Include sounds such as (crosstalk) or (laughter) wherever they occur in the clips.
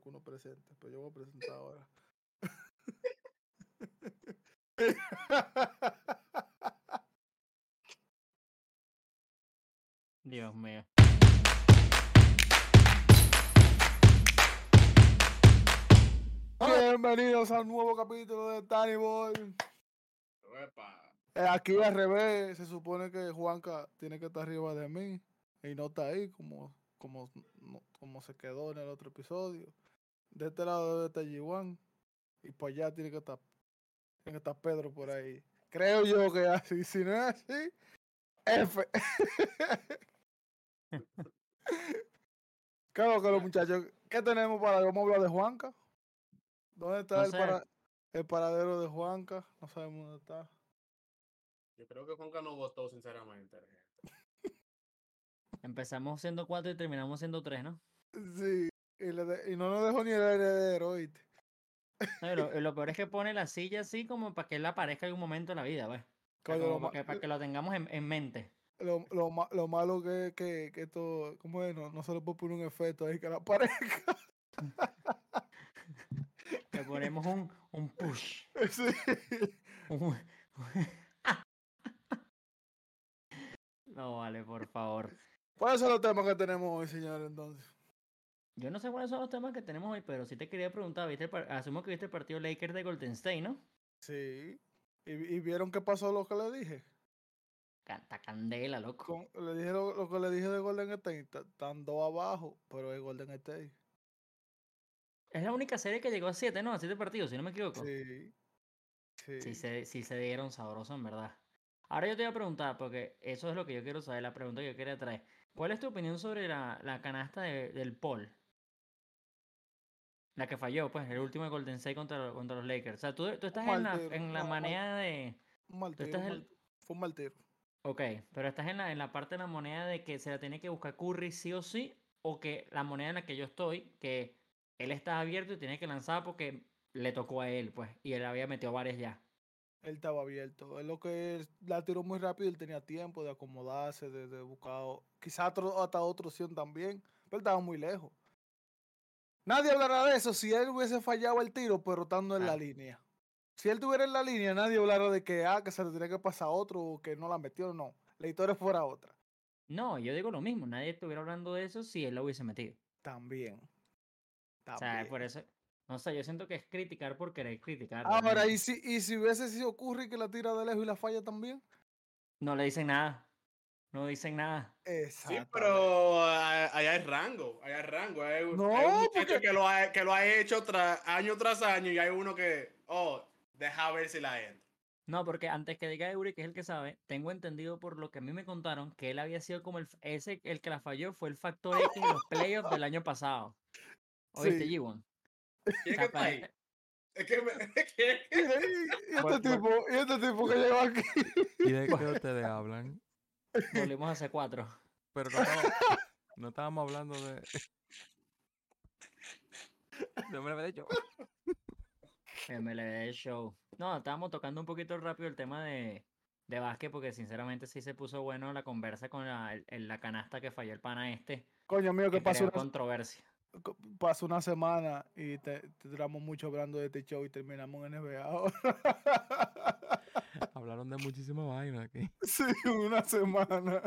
que uno presente, pero yo voy a presentar ahora. Dios mío. Bienvenidos al nuevo capítulo de Tiny Boy. Epa. Eh, Aquí al revés, se supone que Juanca tiene que estar arriba de mí y no está ahí como, como, no- como se quedó en el otro episodio. De este lado debe estar G1 y por allá tiene que estar, tiene que estar Pedro por ahí. Creo yo que así, si no es así, F. (laughs) Claro que los muchachos, ¿qué tenemos para vamos a hablar de Juanca? ¿Dónde está No el, para- el paradero de Juanca? No sabemos dónde está. Yo creo que Juanca no votó, sinceramente. Empezamos siendo cuatro y terminamos siendo tres, ¿no? Sí, y, le de- y no nos dejó ni el heredero, y lo, peor es que pone la silla así como para que él aparezca en un momento de la vida, ¿ves? Lo, para, que, para que lo tengamos en, en mente. lo, lo lo malo que, que, que esto, ¿cómo es? No, no se le puede poner un efecto ahí que la aparezca. (laughs) Le ponemos un, un push. (laughs) Sí. un- (laughs) No, vale, por favor. ¿Cuáles son los temas que tenemos hoy, señor, entonces? Yo no sé cuáles son los temas que tenemos hoy, pero sí te quería preguntar, ¿viste par- asumo que viste el partido Lakers de Golden State, ¿no? Sí. ¿Y, y vieron qué pasó lo que le dije? Canta candela, loco. Con- le dije lo, lo que le dije de Golden State. ta- Están dos abajo, pero es Golden State. Es la única serie que llegó a siete, ¿no? A siete partidos, si no me equivoco. Sí. Sí. Sí se, sí se dieron sabroso, en verdad. Ahora yo te voy a preguntar, porque eso es lo que yo quiero saber, la pregunta que yo quería traer. ¿Cuál es tu opinión sobre la, la canasta de- del Paul? La que falló, pues, el último de Golden State contra, contra los Lakers. O sea, tú, tú estás en la, en la manera de... Un mal Tú tiro, estás mal- Fue un mal tiro. Ok, pero estás en la, en la parte de la moneda de que se la tiene que buscar Curry sí o sí, o que la moneda en la que yo estoy, que él está abierto y tiene que lanzar porque le tocó a él, pues, y él había metido varias ya. Él estaba abierto. Él lo que la tiró muy rápido, él tenía tiempo de acomodarse, de, de buscar o- quizá otro, hasta otra opción también, pero él estaba muy lejos. Nadie hablará de eso si él hubiese fallado el tiro, pero estando en la Claro. línea. Si él estuviera en la línea, nadie hablará de que, ah, que se le tenía que pasar a otro o que no la metió, no. La historia fuera otra. No, yo digo lo mismo, nadie estuviera hablando de eso si él lo hubiese metido. También. O sea, por eso, no sé, yo siento que es criticar por querer criticar. Ahora. ¿y si, y si hubiese sido Curry que la tira de lejos y la falla también? No le dicen nada, no dicen nada. Sí, Exacto. pero ah, allá hay rango. Allá hay rango. Hay, un- No, hay un muchacho porque- que, lo ha, que lo ha hecho tra- año tras año y hay uno que, oh, deja ver si la entra. No, porque antes que diga Eury, que es el que sabe, tengo entendido por lo que a mí me contaron que él había sido como el, ese, el que la falló fue el factor X en los playoffs del año pasado. ¿Oíste, Sí. G1? ¿Quién es que está ahí? Es que, me- (laughs) es que- y, este Por- por- tipo, y este tipo que llegó aquí. ¿Y de (laughs) qué ustedes hablan? Volvimos a hacer cuatro. Pero no estábamos, no estábamos hablando de. De hombre derecho. MLB Show. No, estábamos tocando un poquito rápido el tema de, de básquet porque sinceramente sí se puso bueno la conversa con la, el- la canasta que falló el pana este. Coño mío, que Que pasó una, controversia. co- pasó una semana y te, te duramos mucho hablando de este show y terminamos en NBA ahora. (laughs) Hablaron de muchísimas vainas (laughs) aquí. sí, una semana.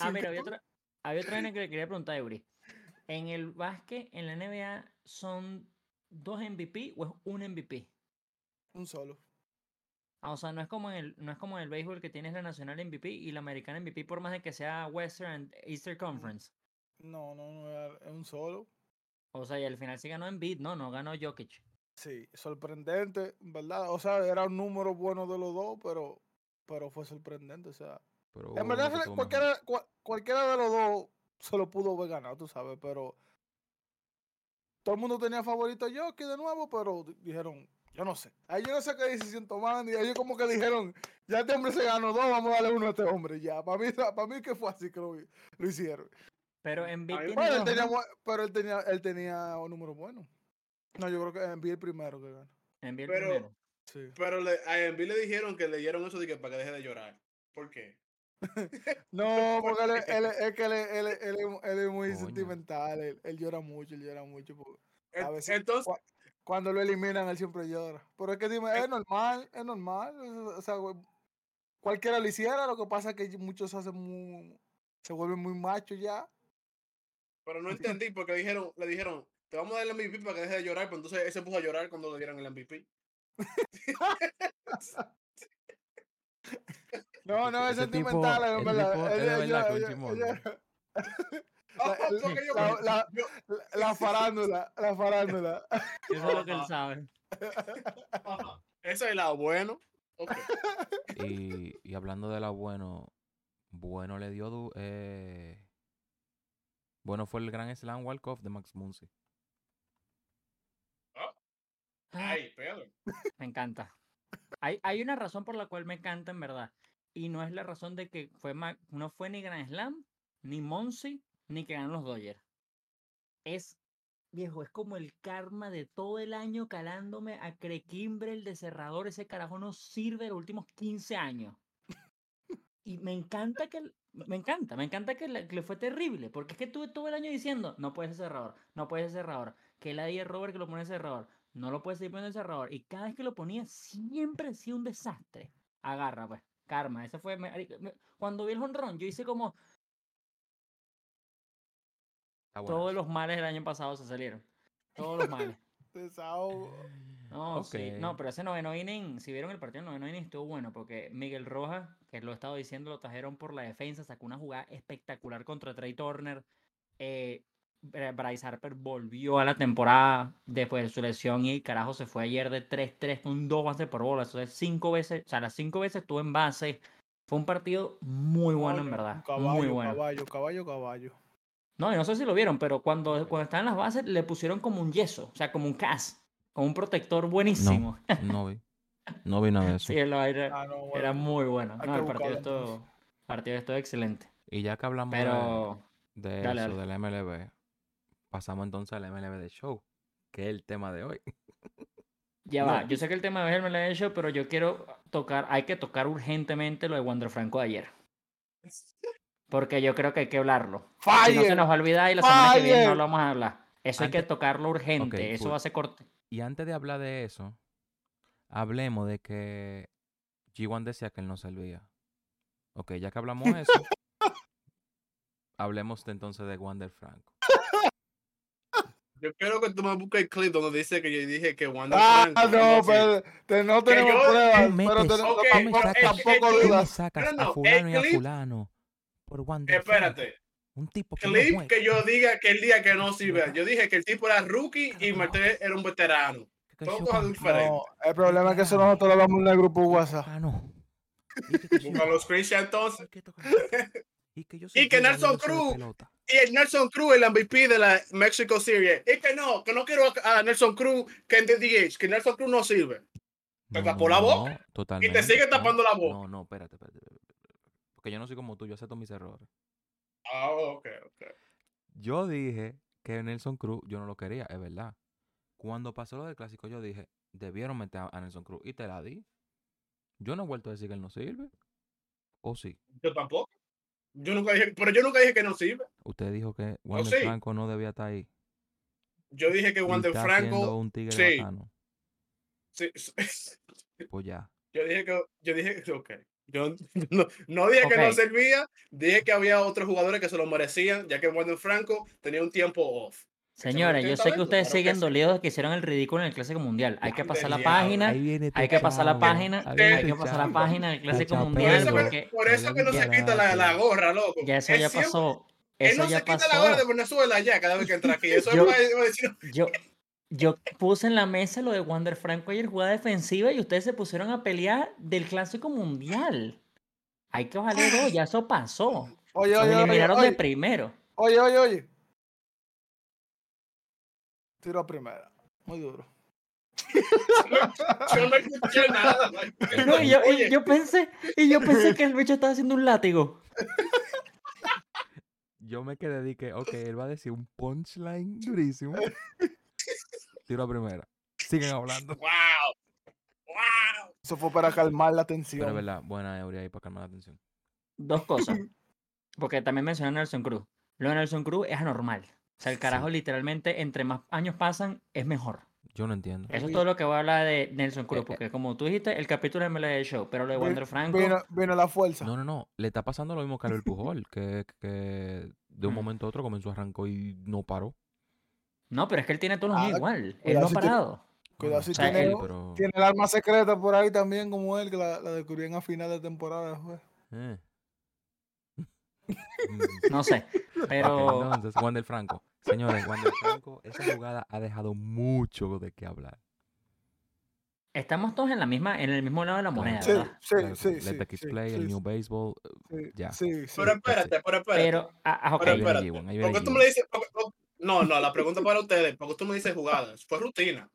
Ah, mira, había otra, había otra vaina que le quería preguntar a Eury. En el básquet, en la NBA, ¿son dos MVP o es un MVP? Un solo. Ah, o sea, no es como en el, no es como en el béisbol que tienes la nacional MVP y la americana MVP por más de que sea Western and Eastern Conference. No, no, no, es un solo. O sea, y al final sí ganó Embiid, no, no ganó Jokic. Sí, sorprendente, ¿verdad? O sea, era un número bueno de los dos, pero, pero fue sorprendente. O sea, Pero en verdad, cualquiera, cua- cualquiera de los dos se lo pudo haber ganado, tú sabes, pero todo el mundo tenía favorito a Jokic de nuevo, pero di- dijeron, yo no sé. Ahí yo no sé qué decisión tomaron, y ellos como que dijeron, ya este hombre se ganó dos, vamos a darle uno a este hombre, ya. Para mí, (laughs) para mí que fue así que lo, lo hicieron. Pero mí- tiene Bueno, él tenía, pero él tenía, él tenía un número bueno. No, yo creo que envié el primero que ganó. Embiid Pero- primero. Sí. Pero le, a Embiid le dijeron que le dieron eso de que para que deje de llorar. ¿Por qué? (laughs) No, porque él, es- él es- que él, es- él es- él es- él es muy Coño. sentimental, él, él llora mucho, él llora mucho. porque- A veces- Entonces, cua- Cuando lo eliminan, él siempre llora. Pero es que dime, es normal, es normal. O sea, cualquiera lo hiciera, lo que pasa es que muchos se hacen muy, se vuelven muy machos ya. pero no entendí porque le dijeron, le dijeron, te vamos a dar el MVP para que deje de llorar, pero entonces él se puso a llorar cuando le dieron el MVP. (laughs) No, no, es Ese tipo- verdad. tipo es Ella- verdad ella- ella- chimón. ella- (laughs) Ah, La- yo- la- la- la- La farándula, la farándula. Eso es lo que él sabe. Ese es el lado bueno. Ok. Y, y hablando de la bueno, bueno le dio. eh, bueno fue el gran slam walk-off de Max Muncy. (laughs) Me encanta. Hay, hay una razón por la cual me encanta, en verdad. Y no es la razón de que fue no fue ni Grand Slam, ni Monsi, ni que ganan los Dodgers. Es, viejo, es como el karma de todo el año calándome a Crekimbre, el de cerrador. Ese carajo no sirve los últimos 15 años. Y me encanta que. Me encanta, me encanta que le, fue terrible. Porque es que estuve todo el año diciendo: no puede ser cerrador, no puede ser cerrador. Que la de Robert que lo pone cerrador no lo puedes seguir poniendo el cerrador. Y cada vez que lo ponía, siempre ha sido un desastre. Agarra, pues. Karma. Ese fue. Cuando vi el honrón, yo hice como Está todos los males del año pasado se salieron. Todos los males. (laughs) Desahogo. No, sí. No, pero ese noveno inning, si vieron el partido del noveno inning, estuvo bueno porque Miguel Rojas, que lo he estado diciendo, lo trajeron por la defensa, sacó una jugada espectacular contra Trey Turner. Eh, Bryce Harper volvió a la temporada después de su lesión y carajo se fue ayer de 3-3 con dos bases por bola. Eso es cinco veces, o sea, las cinco veces estuvo en base. Fue un partido muy bueno en verdad. Caballo, muy bueno. caballo, caballo, caballo. No, y no sé si lo vieron, pero cuando, cuando estaban en las bases le pusieron como un yeso, o sea, como un cast, como un protector buenísimo. No vi. No vi nada de eso. (laughs) Sí, Ah, no, era muy bueno. No, el partido estuvo, partido estuvo excelente. Y ya que hablamos de- Pero de, dale, eso, dale. del MLB, pasamos entonces al MLB de show, que es el tema de hoy. ya (laughs) No. va. Yo sé que el tema de hoy me lo he hecho, pero yo quiero tocar, hay que tocar urgentemente lo de Wander Franco de ayer. Porque yo creo que hay que hablarlo. Si no se Fire. nos va a olvidar y la semana que viene no Fire. lo vamos a hablar. Eso hay que tocarlo urgente. Eso cool. va a ser corte. Y antes de hablar de eso, hablemos de que G1 decía que él no servía. Ok, ya que hablamos de eso, (laughs) hablemos de entonces de Wander Franco. (laughs) Yo quiero que tú me busques el clip donde dice que yo dije que Wander Ah, no, pero te- no tenemos yo- pruebas. Pero metes- tenemos- Ok, tú me pero sacas- el- tampoco el me dudas. sacas No, a no, el fulano y a clip- fulano por Franco. Espérate. Un tipo que no Clip que yo diga que el día que no sirve. Yo dije que el tipo era rookie y. Martínez era un veterano. No, el problema es que eso nosotros lo hablamos en el grupo WhatsApp. Ah, no. Busca los screenshots entonces. y (laughs) que Y Nelson Cruz- pelota. Y el Nelson Cruz, el MVP de la Mexico Series. Y que no, que no quiero a Nelson Cruz que en DH, que Nelson Cruz no sirve. Te No, tapó la no, boca totalmente. sigue no, tapando la boca. No, no, espérate, espérate, Porque yo no soy como tú, yo acepto mis errores. Ah, ok, ok. Yo dije que Nelson Cruz yo no lo quería, es verdad. Cuando pasó lo del clásico, yo dije, debieron meter a- a Nelson Cruz y te la di. Yo no he vuelto a decir que él no sirve. ¿O sí? Yo tampoco. Yo nunca dije, pero yo nunca dije que no sirve. Usted dijo que Wander sí. Franco no debía estar ahí. Yo dije que Wander Franco. un tigre sí. bacano. sí, sí. (laughs) Pues ya. Yo dije que, yo dije que, ok. Yo (laughs) no, no dije que no servía, dije que había otros jugadores que se lo merecían, ya que Wander Franco tenía un tiempo off. Señores, yo sé que ustedes claro siguen dolidos de que hicieron el ridículo en el Clásico Mundial. Hay que pasar la página. Ahí viene Hay que pasar la página. Hay que pasar la página del Clásico Mundial eso, que, porque por eso que no se quita la, gorra, loco. ya eso ya pasó. Él no ya se quita la gorra de. Venezuela ya cada vez que entra aquí. Eso Yo- Yo, yo puse en la mesa lo de Wander Franco ayer jugada defensiva y ustedes se pusieron a pelear del Clásico Mundial. Hay que dos, ya eso pasó. Oye, oye, eliminaron de oye, primero. oye, oye, oye. Tiro a primera. Muy duro. (laughs) yo no escuché nada. No, y yo, y Oye, yo pensé, y yo pensé que el bicho estaba haciendo un látigo. Yo me quedé de que, ok, él va a decir un punchline durísimo. Tiro a primera. Siguen hablando. wow. Wow. Eso fue para calmar la Pero es tensión. verdad, buena Eury ahí para calmar la atención. Dos cosas. Porque también mencioné a Nelson Cruz. Lo de Nelson Cruz es anormal. O sea, el Sí. carajo literalmente, entre más años pasan, es mejor. Yo no entiendo. Eso es todo lo que voy a hablar de Nelson Cruz, eh. porque como tú dijiste, el capítulo de MLB Show, pero lo de Wander Franco, Vino, vino la fuerza. No, no, no. Le está pasando lo mismo que a Albert Pujol, (laughs) que, que de un Mm. momento a otro comenzó, arrancó y no paró. no, pero es que él tiene todos los Ah, igual, él no ha si parado. Cuidado si O sea, tiene, él- pero... tiene el arma secreta por ahí también, como él, que la, la descubrieron a final de temporada. eh. No sé, pero entonces, Wander Franco. Señores, Wander Franco, esa jugada ha dejado mucho de qué hablar. estamos todos en la misma, en el mismo lado de la moneda, Sí, ¿verdad? sí, Claro, sí, Let sí, the kids sí, play, el sí, new baseball. sí, ya. sí, sí. Pero espérate, pero espérate. Pero, ah, ah, ok, Pero Ahí viene espérate, G1, ahí viene ¿Por qué tú G1. me le dices? por qué- por- No, no, la pregunta para ustedes, porque tú me dices jugadas. Fue rutina.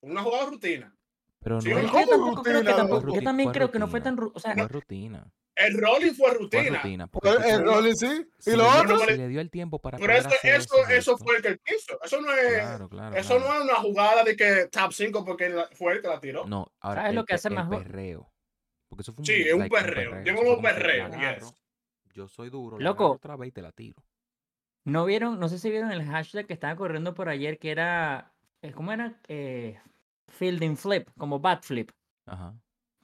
Una jugada rutina. Pero Sí, no ¿cómo es Yo tampoco creo que rutina? tampoco- Fue yo ruti- también creo que no fue tan, o sea, rutina. El rolling fue Fue rutina. rutina. porque El, Rolling sí. ¿Y lo otro? Le dio el tiempo para Pero eso, eso, eso fue el que quiso. Eso no es. Claro, claro. eso claro. no es una jugada de que top 5 porque fue el que la tiró. No, ahora ¿Sabes el, lo que hace el más jo- perreo. Porque eso fue un, Sí, es un like, perreo. Fue un perreo, la yes. Yo soy duro, Loco. otra vez y te la tiro. no vieron, no sé si vieron el hashtag que estaba corriendo por ayer que era, eh, ¿cómo era? Eh, fielding flip, como bat flip. Ajá.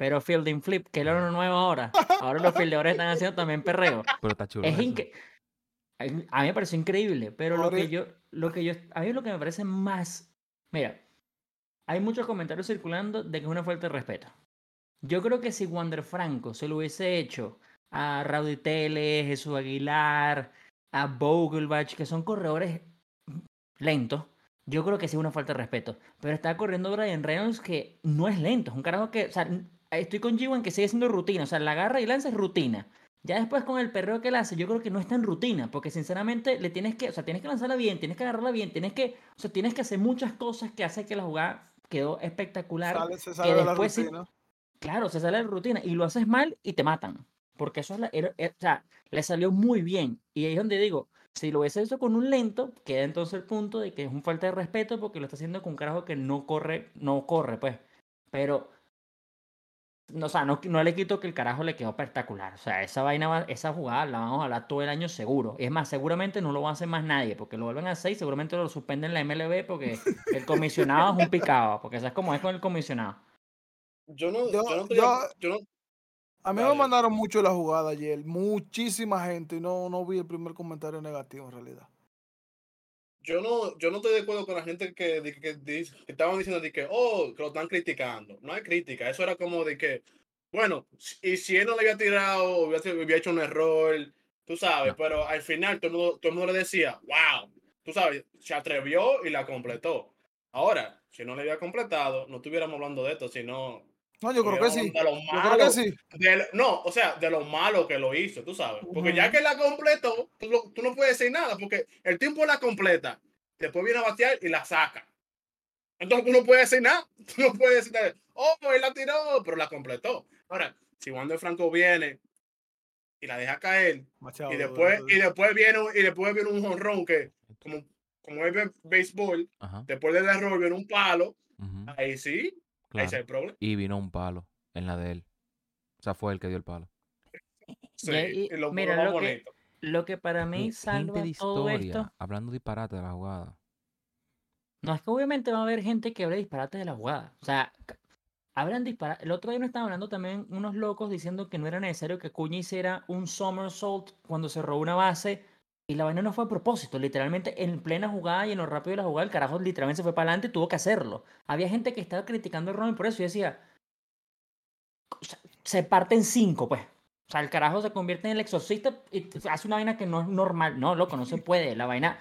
Pero fielding flip, que era lo nuevo ahora. Ahora los fildeadores están haciendo también perreo. Pero está chulo. Es. A mí me pareció increíble, pero lo que yo, lo que yo, a mí lo que me parece más, mira, hay muchos comentarios circulando de que es una falta de respeto. Yo creo que si Wander Franco se lo hubiese hecho a Raudy Tele, Jesús Aguilar, a Vogelbach, que son corredores lentos, yo creo que sí es una falta de respeto. Pero está corriendo Brian Reynolds que no es lento, es un carajo que, o sea, n- estoy con G1 que sigue siendo rutina, o sea, la agarra y lanza es rutina. Ya después con el perreo que él hace, yo creo que no es tan rutina, porque sinceramente le tienes que, o sea, tienes que lanzarla bien, tienes que agarrarla bien, tienes que, o sea, tienes que hacer muchas cosas que hace que la jugada quedó espectacular. Sale, se sale de después sí- rutina. Claro, se sale de la rutina y lo haces mal y te matan. Porque eso es la, era- era- o sea, le salió muy bien. Y ahí es donde digo, si lo hubiese hecho con un lento, queda entonces el punto de que es un falta de respeto porque lo está haciendo con un carajo que no corre, no corre, pues. Pero, no, o sea, no, no le quito que el carajo le quedó espectacolar. O sea, esa vaina, va- esa jugada la vamos a hablar todo el año seguro. Es más, seguramente no lo va a hacer más nadie, porque lo vuelven a hacer y seguramente lo suspenden en la MLB porque (laughs) el comisionado es un picado, porque sabes cómo es con el comisionado. Yo no, Yo- yo, no yo- yo no- A mí me mandaron mucho la jugada ayer, muchísima gente, y no, no vi el primer comentario negativo en realidad. Yo no, yo no estoy de acuerdo con la gente que, que, dice- que estaban diciendo de que, oh, que lo están criticando. No hay crítica. Eso era como de que, bueno, y si él no le había tirado, hubiera, hubiera hecho un error, tú sabes, pero al final todo el, mundo, todo el mundo le decía, wow, tú sabes, se atrevió y la completó. Ahora, si no le había completado, no estuviéramos hablando de esto, sino No, yo creo que sí. de lo Yo creo que sí. de no, o sea, de lo malo que lo hizo, tú sabes. Porque ya que la completó, tú, no puedes decir nada, porque el tiempo la completa, después viene a batear y la saca. Entonces tú no puedes decir nada. (laughs) Tú no puedes decir, nada. oh, él la tiró, pero la completó. Ahora, si Wander Franco viene y la deja caer, Machado, y después, y después viene, un- y después viene un jonrón que, como, como es béisbol, Ajá. después del error viene un palo, ahí sí, problema. Y vino un palo en la de él. O sea, fue el que dio el palo. Sí, Y ahí- y lo, mira, lo que-. Lo que para mí Gente salva de todo historia, esto. hablando disparate de la jugada. No, es que obviamente va a haber gente que hable disparate de la jugada. O sea, hablan disparate. El otro día nos estaban hablando también unos locos diciendo que no era necesario que Cuña hiciera un somersault cuando se robó una base. Y la vaina no fue a propósito. Literalmente en plena jugada y en lo rápido de la jugada, el carajo literalmente se fue para adelante y tuvo que hacerlo. Había gente que estaba criticando a Robin por eso. Y decía, se parte en cinco, pues. O sea, el carajo se convierte en el exorcista y hace una vaina que no es normal. No, loco, no se (laughs) puede. La vaina,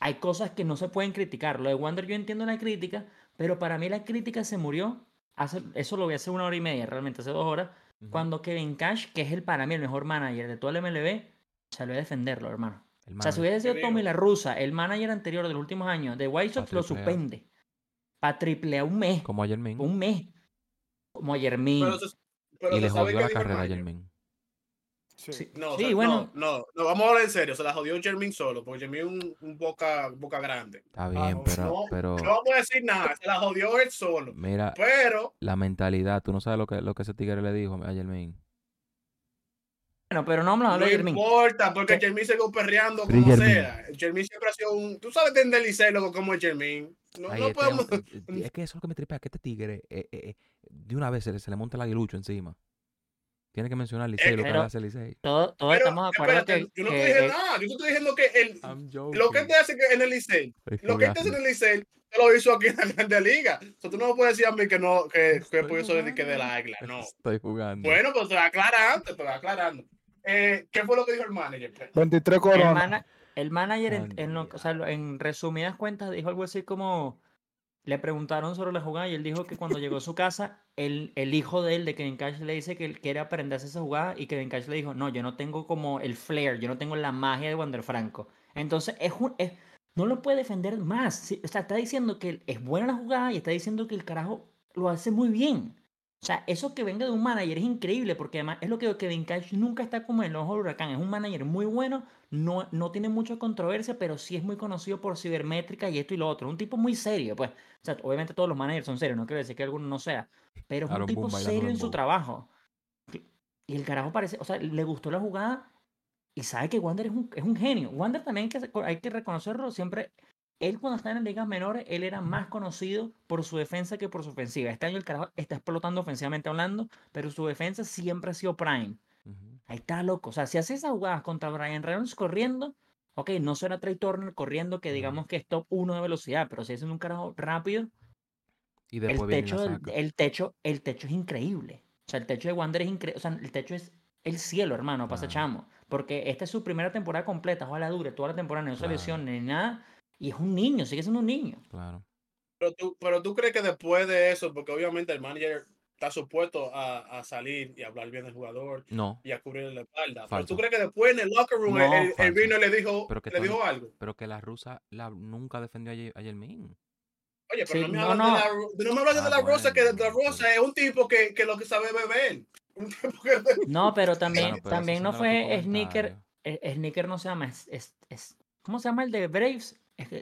hay cosas que no se pueden criticar. Lo de Wander yo entiendo la crítica, pero para mí la crítica se murió. Hace, eso lo voy a hacer una hora y media, realmente hace dos horas. Cuando Kevin Cash, que es el para mí el mejor manager de todo el MLB, salió a defenderlo, hermano. El O sea, si hubiese sido ¿Qué Tommy? La Russa, el manager anterior de los últimos años de White Sox, lo A. suspende. Para triple a un mes. Como ayer mismo. Un mes. Como a Yermín. Pero se- pero Y le jodió la carrera a sí. Sí, No, o sí, sea, bueno. no, no, no, vamos a hablar en serio. Se la jodió Jermin solo, porque Jermin es un, un boca, boca grande. Está bien, no, pero, no, pero No vamos a decir nada, se la jodió él solo. mira, Pero, la mentalidad, tú no sabes lo que, lo que ese tigre le dijo a Yermin. Bueno, pero no a No de Jermín. importa, porque ¿Qué? Jermín se quedó perreando como Jermín. sea. Jermín siempre ha sido un. Tú sabes entender Licey, loco, como es Jermín. No, Ay, no este podemos. hom- (laughs) eh, es que eso es lo que me tripea, que este tigre eh, eh, eh, de una vez se le, se le monta el aguilucho encima. Tiene que mencionar Licey, lo que hace Licey. Todos, Pero, estamos de acuerdo espérate, que, yo no te dije eh, nada. Yo te estoy diciendo que el, lo que te hace en el Licey, lo que te hace en el Licey, te lo hizo aquí en la Grande Liga. O sea, tú no me puedes decir a mí que no, que, que por eso es que de la águila. No. Estoy jugando. Bueno, pues te voy aclarando, te voy aclarando. Eh, ¿Qué fue lo que dijo el manager? 23 el, coronas. mana- el manager, en, Ande en lo- o sea, lo- en resumidas cuentas, dijo algo así como, le preguntaron sobre la jugada y él dijo que cuando llegó a su casa, el, el hijo de él, de Kevin Cash, le dice que él quiere aprenderse esa jugada y Kevin Cash le dijo, no, yo no tengo como el flair, yo no tengo la magia de Wander Franco. Entonces, es un, es- no lo puede defender más. O sea, está diciendo que es buena la jugada y está diciendo que el carajo lo hace muy bien. O sea, eso que venga de un manager es increíble porque además es lo que Kevin Cash nunca está como en el ojo del huracán. Es un manager muy bueno, no, no tiene mucha controversia, pero sí es muy conocido por cibermétrica y esto y lo otro. Un tipo muy serio, pues. O sea, obviamente todos los managers son serios, no quiero decir que alguno no sea, pero es un tipo serio en su trabajo. Y el carajo parece, o sea, le gustó la jugada y sabe que Wander es un, es un genio. Wander también hay que, hay que reconocerlo, siempre, él cuando está en las ligas menores, él era más conocido por su defensa que por su ofensiva. Este año el carajo está explotando ofensivamente hablando, pero su defensa siempre ha sido prime. Ujú. Ahí está loco. O sea, si hace esas jugadas contra Brian Reynolds corriendo, ok, no será Trey Turner corriendo, que digamos que es top 1 de velocidad, pero si es un carajo rápido, Y el techo, saca. el, techo, el techo es increíble. O sea, el techo de Wander es increíble. O sea, el techo es el cielo, hermano, pasa Claro. chamo. Porque esta es su primera temporada completa. Ojalá dure toda la temporada, no se Claro. lesione ni nada. Y es un niño, sigue siendo un niño. Claro. Pero tú, pero tú crees que después de eso, porque obviamente el manager está supuesto a, a salir y hablar bien del jugador No, y a cubrir la espalda. Pero tú crees que después en el locker room No, él, él falso. vino y le dijo, Pero que le dijo algo. pero que la rusa la, nunca defendió a, Ye- a Yermin. Oye, pero Sí, no me no, hablas no. de la, no me hablas de Ah, la Rosa, que de la Rosa es un tipo que, que lo que sabe beber. (laughs) Que- No, pero también, pero también no fue Sneaker. eh, Sneaker no se llama. Es, es, es- ¿Cómo se llama el de Braves?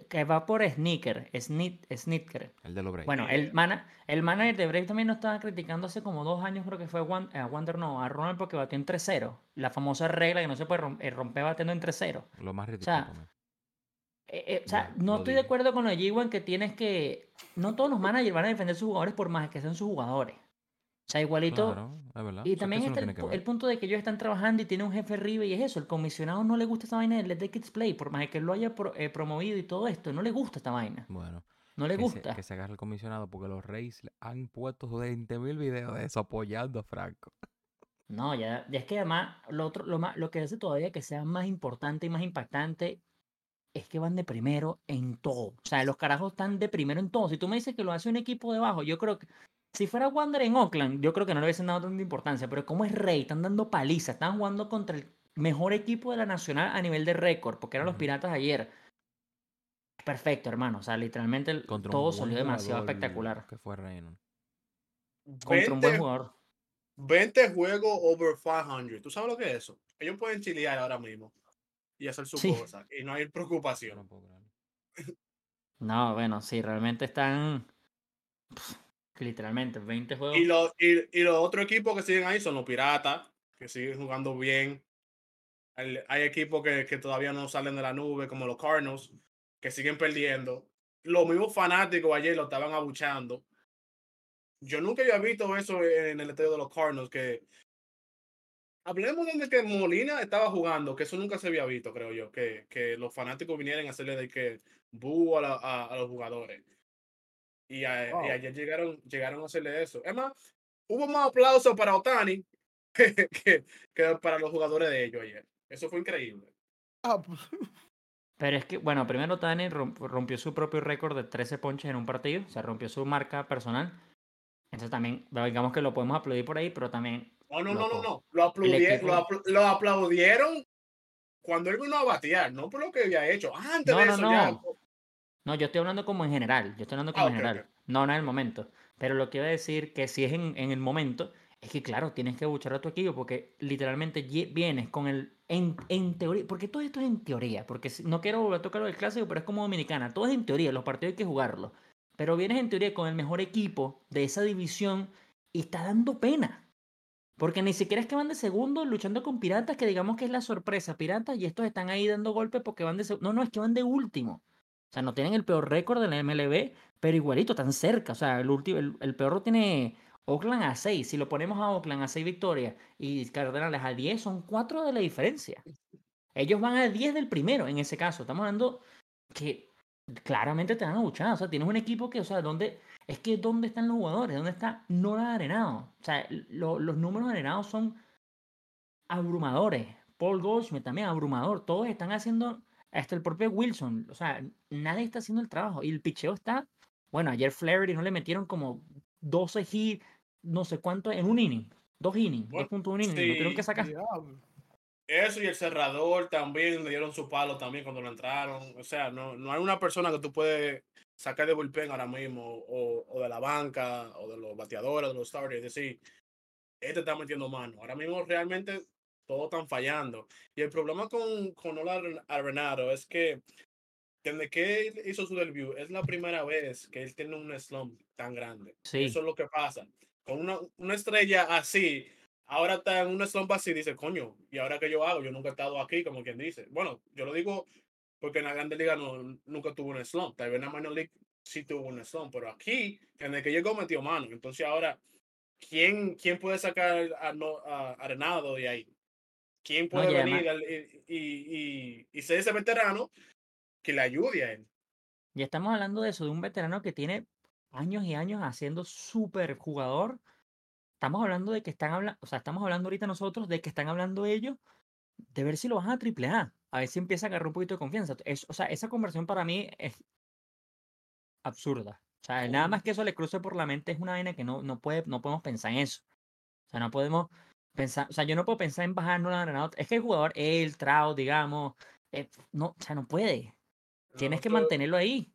Que, va por Sneaker. Snit, Sneaker. El de los Braves. Bueno, el, mana, el manager de Braves también nos estaba criticando hace como dos años, creo que fue a Wander, no, a Ronald porque batió en 3-0. La famosa regla que no se puede rom- eh, romper batiendo en 3-0. Lo más ridículo. sea. Eh, eh, o sea, Ya, no estoy de acuerdo con lo de G1 que tienes que. No todos los managers van a defender sus jugadores por más que sean sus jugadores. O sea, igualito. Claro, es verdad. Y también no está el, tiene punto de que ellos están trabajando y tienen un jefe arriba y es eso, el comisionado no le gusta esta vaina del Let the Kids Play, por más que él lo haya pro- eh, promovido y todo esto, no le gusta esta vaina, Bueno, no le que gusta. Se, que se agarre el comisionado porque los Reyes han puesto 20 mil videos de eso apoyando a Franco. No, ya, ya es que además lo otro, lo más, lo que hace todavía que sea más importante y más impactante es que van de primero en todo. O sea, los carajos están de primero en todo. Si tú me dices que lo hace un equipo debajo, yo creo que si fuera Wander en Oakland, yo creo que no le hubiesen dado tanta importancia. Pero como es Rey, están dando paliza, están jugando contra el mejor equipo de la nacional a nivel de récord, porque eran los piratas ayer. Perfecto, hermano. O sea, literalmente el- todo salió demasiado espectacular. Que fue Reynolds. Contra un buen 20, jugador. 20 juegos over 500. ¿Tú sabes lo que es eso? Ellos pueden chilear ahora mismo y hacer su Sí. cosa. Y no hay preocupación. no (laughs) bueno, sí, realmente están. Literalmente, 20 juegos. Y, los y, y los otros equipos que siguen ahí son los Piratas, que siguen jugando bien. Hay, hay equipos que, que todavía no salen de la nube, como los Cardinals, que siguen perdiendo. Los mismos fanáticos ayer lo estaban abuchando. Yo nunca había visto eso en el estadio de los Cardinals, que hablemos de que Molina estaba jugando, que eso nunca se había visto, creo yo, que, que los fanáticos vinieran a hacerle de que boo a, a- a los jugadores. Y, a- y Wow. ayer llegaron, llegaron a hacerle eso. Es más, hubo más aplausos para Otani (laughs) que, que, que para los jugadores de ellos ayer. Eso fue increíble. Ah, pues, (laughs) Pero es que, bueno, primero Tani romp- rompió su propio récord de 13 ponches en un partido, o sea, rompió su marca personal. Entonces también, digamos que lo podemos aplaudir por ahí, pero también, No, no, no, no, no. Lo, aplaudie- equipo- lo, apl- lo aplaudieron cuando él vino a batear, no por lo que había hecho. Antes No, de no, eso ya. No. yo estoy hablando como en general, yo estoy hablando como Ah, en general, no, no en el momento. Pero lo que iba a decir que si es en, en el momento, es que claro, tienes que buchar a tu equipo porque literalmente vienes con el, en, en teoría, porque todo esto es en teoría, porque si- no quiero volver a tocar lo del clásico, pero es como dominicana, todo es en teoría, los partidos hay que jugarlos. Pero vienes en teoría con el mejor equipo de esa división y está dando pena. Porque ni siquiera es que van de segundo luchando con piratas, que digamos que es la sorpresa, piratas, y estos están ahí dando golpes porque van de segundo. No, no, es que van de último. O sea, no tienen el peor récord de la MLB, pero igualito, están cerca. O sea, el, último, el, el peor lo tiene Oakland a 6. Si lo ponemos a Oakland a 6 victorias y Cardenales a 10, son 4 de la diferencia. Ellos van a 10 del primero en ese caso. Estamos hablando que claramente te van a luchar. O sea, tienes un equipo que, o sea, ¿dónde, es que ¿dónde están los jugadores? ¿Dónde está Nora Arenado? O sea, lo- los números arenados son abrumadores. Paul Goldschmidt también abrumador. Todos están haciendo, hasta el propio Wilson. O sea, nadie está haciendo el trabajo. Y el picheo está, bueno, ayer Flaherty no le metieron como 12 hits, no sé cuánto, en un inning. Dos innings, Bueno, 2.1 innings. Lo tuvieron que sí, sacar. Eso y el cerrador también le dieron su palo también cuando lo entraron. O sea, no, no hay una persona que tú puedes sacar de bullpen ahora mismo, o, o de la banca, o de los bateadores, de los starters, y decir, este está metiendo mano. Ahora mismo realmente todos están fallando. Y el problema con, con Nolan Arenado es que desde que él hizo su debut, es la primera vez que él tiene un slump tan grande. Sí. Eso es lo que pasa. Con una, una estrella así, ahora está en una slump así, dice, coño, ¿y ahora qué yo hago? Yo nunca he estado aquí, como quien dice. Bueno, yo lo digo porque en la Grande Liga no, nunca tuvo un slump. Tal vez en la Minor League sí tuvo un slump, pero aquí, desde que llegó, metió mano. Entonces ahora, ¿quién, quién puede sacar a, no, a Arenado de ahí? ¿Quién puede venir al- y, y, y, y ser ese veterano que le ayude a él? Ya estamos hablando de eso, de un veterano que tiene años y años haciendo súper jugador. Estamos hablando de que están hablando, o sea, estamos hablando ahorita nosotros de que están hablando ellos de ver si lo bajan a triple A. A ver si empieza a agarrar un poquito de confianza. Es- o sea, esa conversión para mí es absurda. O sea, nada más que eso le cruce por la mente es una vaina que no, no, puede, no podemos pensar en eso. O sea, no podemos pensar, o sea, yo no puedo pensar en bajar no Arenado. Es que el jugador, el Trout, digamos, eh, no, o sea, no puede. Tienes que mantenerlo ahí.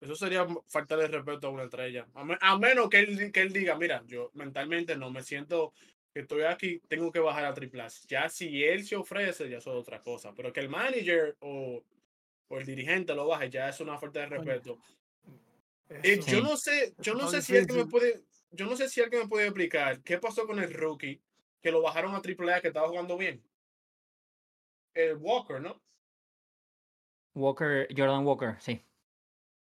Eso sería falta de respeto a una estrella. A, me- a menos que él, que él diga, mira, yo mentalmente no me siento que estoy aquí, tengo que bajar a triple A. Ya si él se ofrece, ya eso es otra cosa. Pero que el manager o, o el dirigente lo baje, ya es una falta de respeto. Eh, yo no sé, yo no sé si alguien me puede, yo no sé si alguien me puede explicar qué pasó con el rookie que lo bajaron a triple A que estaba jugando bien. El Walker, ¿no? Walker, Jordan Walker, sí.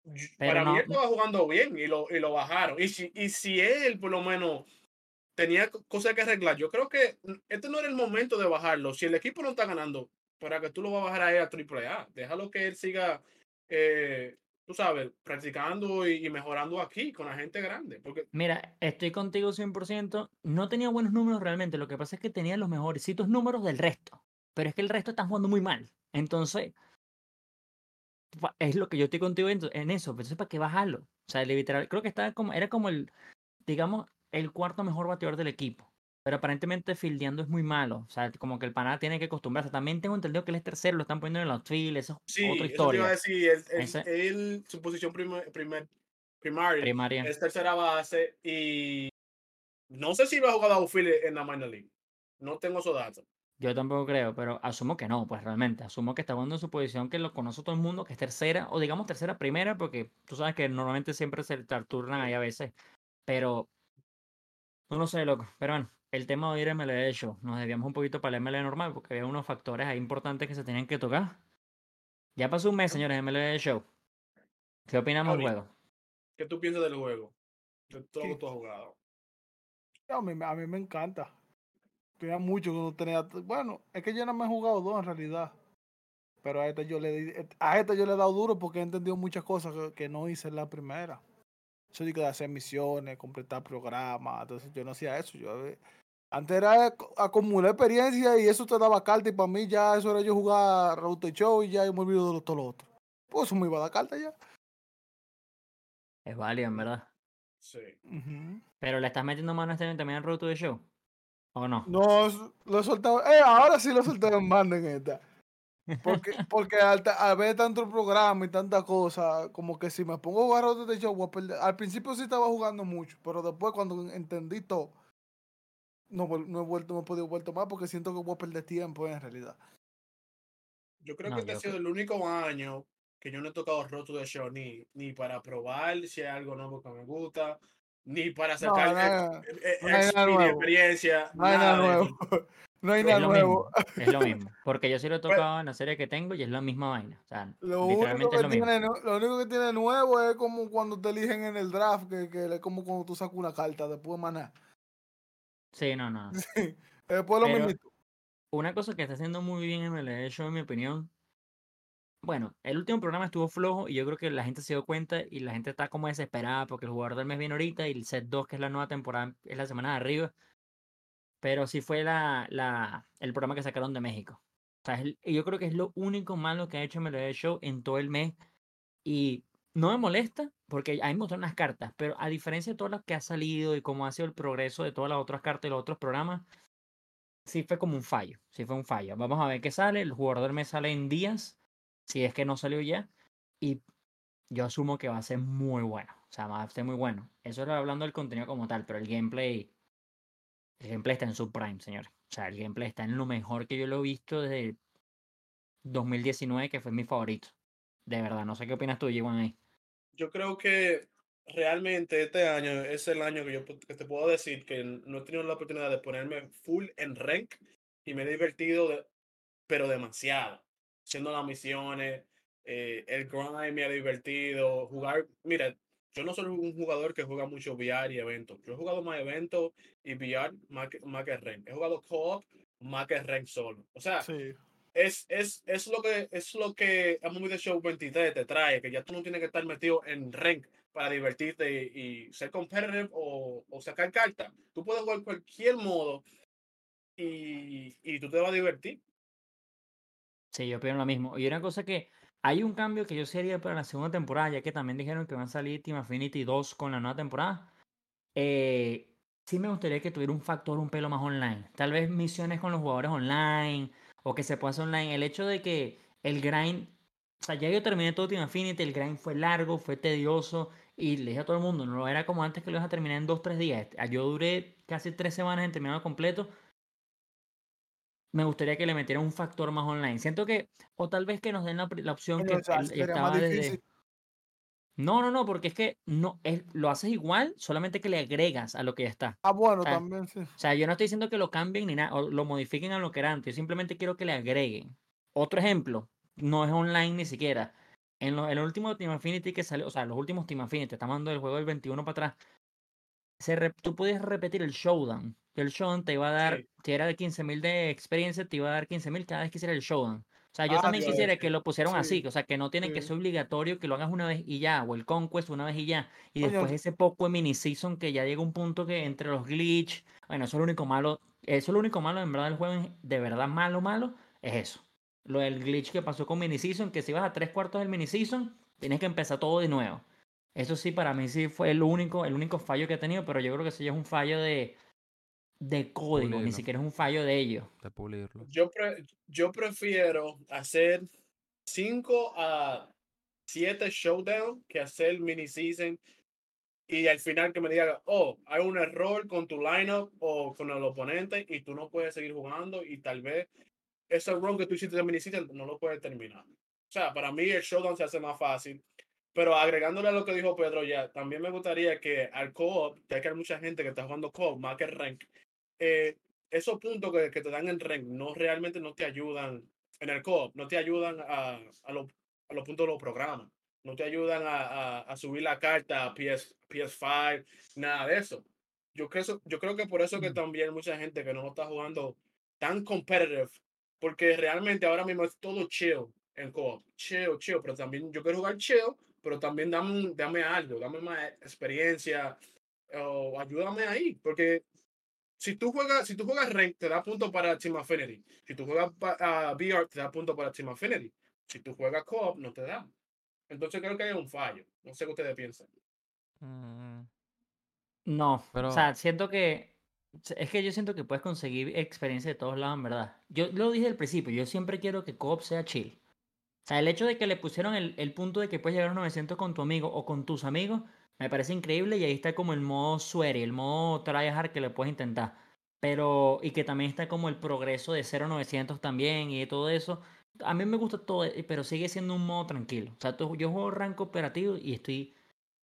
Pero Para mí no- él estaba jugando bien y lo, y lo bajaron. Y si, y si él, por lo menos, tenía co- cosas que arreglar, yo creo que este no era el momento de bajarlo. Si el equipo no está ganando, para que tú lo vas a bajar a él a triple A, déjalo que él siga, eh, tú sabes, practicando y, mejorando aquí con la gente grande. Porque Mira, estoy contigo 100%. No tenía buenos números realmente. Lo que pasa es que tenía los mejorcitos números del resto. Pero es que el resto está jugando muy mal. Entonces, es lo que yo estoy contigo en, en eso. Entonces, ¿para qué bajarlo? O sea, literal, creo que estaba como, era como el, digamos, el cuarto mejor bateador del equipo. Pero aparentemente fildeando es muy malo. O sea, como que el pana tiene que acostumbrarse. También tengo entendido que él es tercero, lo están poniendo en el outfield. Eso es sí, otra eso te iba a historia. decir, él, él- Ese- él, su posición primaria Primaria. es tercera base y no sé si va a jugar outfield en la minor league. No tengo esos datos. Yo tampoco creo, pero asumo que no, pues realmente. Asumo que está jugando en su posición que lo conoce todo el mundo, que es tercera, o digamos tercera primera, porque tú sabes que normalmente siempre se turnan ahí a veces. Pero no lo sé, loco. Pero bueno, el tema de era MLB Show. Nos debíamos un poquito para el MLB normal, porque había unos factores ahí importantes que se tenían que tocar. Ya pasó un mes, señores, MLB Show. ¿Qué opinamos del juego? ¿Qué tú piensas del juego? De todo lo que tú has jugado. A mí, me- a mí me encanta. Tenía mucho que no tenía. Bueno, es que yo no me he jugado dos en realidad. Pero a este yo le di- a este yo le he dado duro porque he entendido muchas cosas que, que no hice en la primera. Eso de que de hacer misiones, completar programas. Entonces yo no hacía eso. Yo eh, antes era ac- acumular experiencia y eso te daba carta y para mí ya eso era yo jugar Route Show y ya yo me olvido de todo lo otro. Pues eso me iba a dar carta ya. Es válido, en verdad. Sí. Pero le estás metiendo mano este año también al Road to the Show. ¿O no? No, lo he soltado. Eh, ahora sí lo solté en banda en esta. Porque, (laughs) porque al, ver tanto programa y tanta cosa, como que si me pongo a jugar de show, voy a perder. Al principio sí estaba jugando mucho, pero después cuando entendí todo, no, no he vuelto, no he podido vuelto más porque siento que voy a perder tiempo en realidad. Yo creo No, que este ha sido el único año que yo no he tocado Roto de Show ni, ni para probar si hay algo nuevo que me gusta, ni para sacar no, eh, eh, nada nuevo. experiencia. No hay nada nuevo. (laughs) No hay Es nada lo nuevo. mismo, es lo mismo. (laughs) Porque yo sí lo he tocado en la serie que tengo y es la misma vaina. O sea, Lo único, literalmente es que lo mismo. tiene, nu- lo único que tiene nuevo es como cuando te eligen en el draft, que, que es como cuando tú sacas una carta después de maná. Sí, no, no. (laughs) Después lo mismo. Una cosa que está haciendo muy bien MLB Show, en mi opinión. Bueno, el último programa estuvo flojo y yo creo que la gente se dio cuenta y la gente está como desesperada porque el jugador del mes viene ahorita y el set 2, que es la nueva temporada, es la semana de arriba. Pero sí fue la, la, el programa que sacaron de México. O sea, yo creo que es lo único malo que ha hecho MLB Show en todo el mes. Y no me molesta porque a mí me gustan las cartas, pero a diferencia de todas las que ha salido y cómo ha sido el progreso de todas las otras cartas y los otros programas, sí fue como un fallo, sí fue un fallo. Vamos a ver qué sale, el jugador mes sale en días, si es que no salió ya, y yo asumo que va a ser muy bueno, o sea, va a ser muy bueno. Eso era hablando del contenido como tal, pero el gameplay, el gameplay está en su prime, señores. O sea, el gameplay está en lo mejor que yo lo he visto desde 2019, que fue mi favorito. De verdad, no sé qué opinas tú, G1 ahí. Yo creo que realmente este año es el año que yo que te puedo decir que no he tenido la oportunidad de ponerme full en rank y me he divertido, de- pero demasiado. Haciendo las misiones, eh, el grind me ha divertido, jugar. Mira, yo no soy un jugador que juega mucho VR y eventos. Yo he jugado más eventos y VR más que, más que rank. He jugado co-op más que rank solo. O sea, Sí. Es, es, es lo que es lo que MLB The Show 23 te trae, que ya tú no tienes que estar metido en rank para divertirte y, y ser competitive o, o sacar cartas. Tú puedes jugar cualquier modo y, y tú te vas a divertir. Sí, yo opino lo mismo. Y una cosa que hay un cambio que yo sería para la segunda temporada, ya que también dijeron que van a salir Team Affinity 2 con la nueva temporada. Eh, sí me gustaría que tuviera un factor un pelo más online. Tal vez misiones con los jugadores online o que se pueda hacer online. El hecho de que el grind, o sea, ya yo terminé todo Team Affinity, el grind fue largo, fue tedioso y le dije a todo el mundo, no era como antes que lo ibas a terminar en dos, tres días. Yo duré casi tres semanas en terminarlo completo me gustaría que le metieran un factor más online. Siento que, o tal vez que nos den la, la opción Coño, que o sea, el- sería estaba desde-. No, no, no, porque es que no es, lo haces igual, solamente que le agregas a lo que ya está. Ah, bueno, sea, también sí. O sea, yo no estoy diciendo que lo cambien ni nada, o lo modifiquen a lo que era antes, yo simplemente quiero que le agreguen. Otro ejemplo, no es online ni siquiera. En, lo- en el último Team Affinity que salió, o sea, los últimos Team Affinity, estamos hablando del juego del 21 para atrás, se re- tú podías repetir el showdown. El showdown te iba a dar, Sí. si era de 15.000 de experiencia, te iba a dar 15.000 cada vez que hiciera el showdown. O sea, yo Ah, también quisiera que lo pusieran así, Sí, o sea, que no tienen que ser obligatorio que lo hagas una vez y ya, o el Conquest una vez y ya. Y después ese poco de mini season que ya llega un punto que entre los glitch, bueno, eso es lo único malo, eso es lo único malo en verdad del juego, de verdad malo, malo, es eso. Lo del glitch que pasó con mini season, que si vas a tres cuartos del mini season, tienes que empezar todo de nuevo. Eso sí, para mí sí fue el único, el único fallo que he tenido, pero yo creo que eso ya es un fallo de, de código, ni Pulirlo. siquiera es un fallo de ellos. de pulirlo. Yo, pre- yo prefiero hacer 5 a 7 showdown que hacer mini season y al final que me diga, oh, hay un error con tu lineup o con el oponente y tú no puedes seguir jugando y tal vez ese run que tú hiciste de mini season no lo puedes terminar. O sea, para mí el showdown se hace más fácil. Pero agregándole a lo que dijo Pedro ya, también me gustaría que al co-op, ya que hay mucha gente que está jugando co-op más que rank, eh, esos puntos que, que te dan en rank no realmente no te ayudan en el co-op, no te ayudan a, a, los- a los puntos de los programas, no te ayudan a, a, a subir la carta a PS, PS5, nada de eso. Yo creo, yo creo que por eso que Mm. también mucha gente que no está jugando tan competitive, porque realmente ahora mismo es todo chill en co-op, chill, chill, pero también yo quiero jugar chill, pero también dame, dame algo, dame más experiencia, o ayúdame ahí, porque si tú juegas, si tú juegas Rank, te da punto para Team Affinity. Si tú juegas a VR, te da punto para Team Affinity. Si tú juegas Co-op, no te da. Entonces creo que hay un fallo. No sé qué ustedes piensan. Mm, No, Pero- o sea, siento que. Es que yo siento que puedes conseguir experiencia de todos lados, en verdad. Yo lo dije al principio, yo siempre quiero que Co-op sea chill. O sea, el hecho de que le pusieron el, el punto de que puedes llegar a los 900 con tu amigo o con tus amigos, me parece increíble y ahí está como el modo sweaty, el modo tryhard que le puedes intentar. Pero, y que también está como el progreso de 0 a 900 también y de todo eso. A mí me gusta todo, eh, pero sigue siendo un modo tranquilo. O sea, tú- yo juego rank operativo y estoy,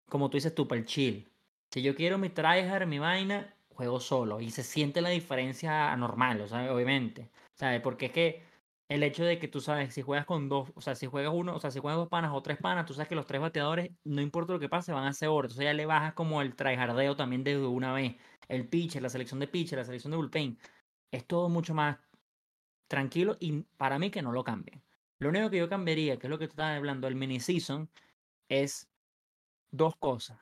como tú dices, super chill. Si yo quiero mi tryhard, mi vaina, juego solo. Y se siente la diferencia anormal, o sea, obviamente. ¿Sabes? Porque es que el hecho de que tú sabes, si juegas con dos, o sea, si juegas uno, o sea, si juegas dos panas o tres panas, tú sabes que los tres bateadores, no importa lo que pase, van a ser oro. Entonces ya le bajas como el tryhardeo también de una vez. El pitcher, la selección de pitcher, la selección de bullpen. Es todo mucho más tranquilo y para mí que no lo cambien. Lo único que yo cambiaría, que es lo que tú estabas hablando, el mini season, es dos cosas.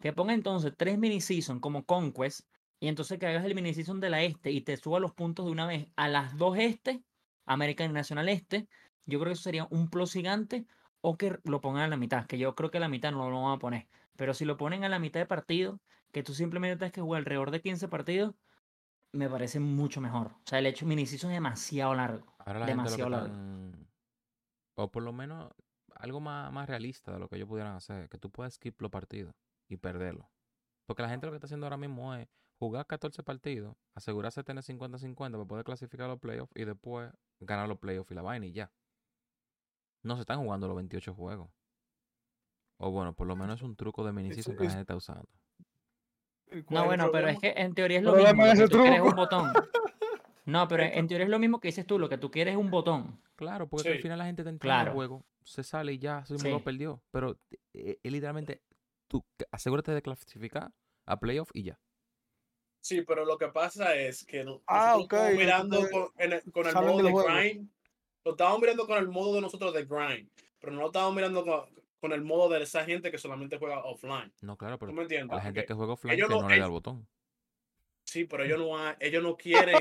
Que ponga entonces tres mini season como Conquest y entonces que hagas el mini season de la este y te suba los puntos de una vez a las dos este, American National Este. Yo creo que eso sería un plus gigante o que lo pongan a la mitad, que yo creo que a la mitad no lo van a poner. Pero si lo ponen a la mitad de partido, que tú simplemente tienes que jugar alrededor de 15 partidos, me parece mucho mejor. O sea, el hecho mini es demasiado largo. Ahora la demasiado largo. O por lo menos algo más, más realista de lo que ellos pudieran hacer. Que tú puedas skip los partidos y perderlos. Porque la gente lo que está haciendo ahora mismo es jugar 14 partidos, asegurarse de tener 50-50 para poder clasificar a los playoffs y después ganar los playoffs y la vaina y ya. No se están jugando los 28 juegos. O bueno, por lo menos es un truco de mini Es- season que la gente está usando. ¿Y cuál No, bueno, pero es que en teoría es lo mismo. Lo es que tú quieres es un botón. (laughs) No, pero en teoría es lo mismo que dices tú. Lo que tú quieres es un botón. Claro, porque al final la gente te entra en Claro. el juego, se sale y ya, se Sí. perdió. Pero eh, literalmente, tú asegúrate de clasificar a playoff y ya. Sí, pero lo que pasa es que no- Ah, nosotros estamos ok, mirando entonces con, en el, con el salen modo de grind. Lo estamos mirando con el modo de nosotros de grind, pero no lo estamos mirando con, con el modo de esa gente que solamente juega offline. No, claro, pero ¿Tú me entiendes? la gente Porque que juega offline ellos que no- no le da el botón. Sí, pero ellos no, ellos no quieren,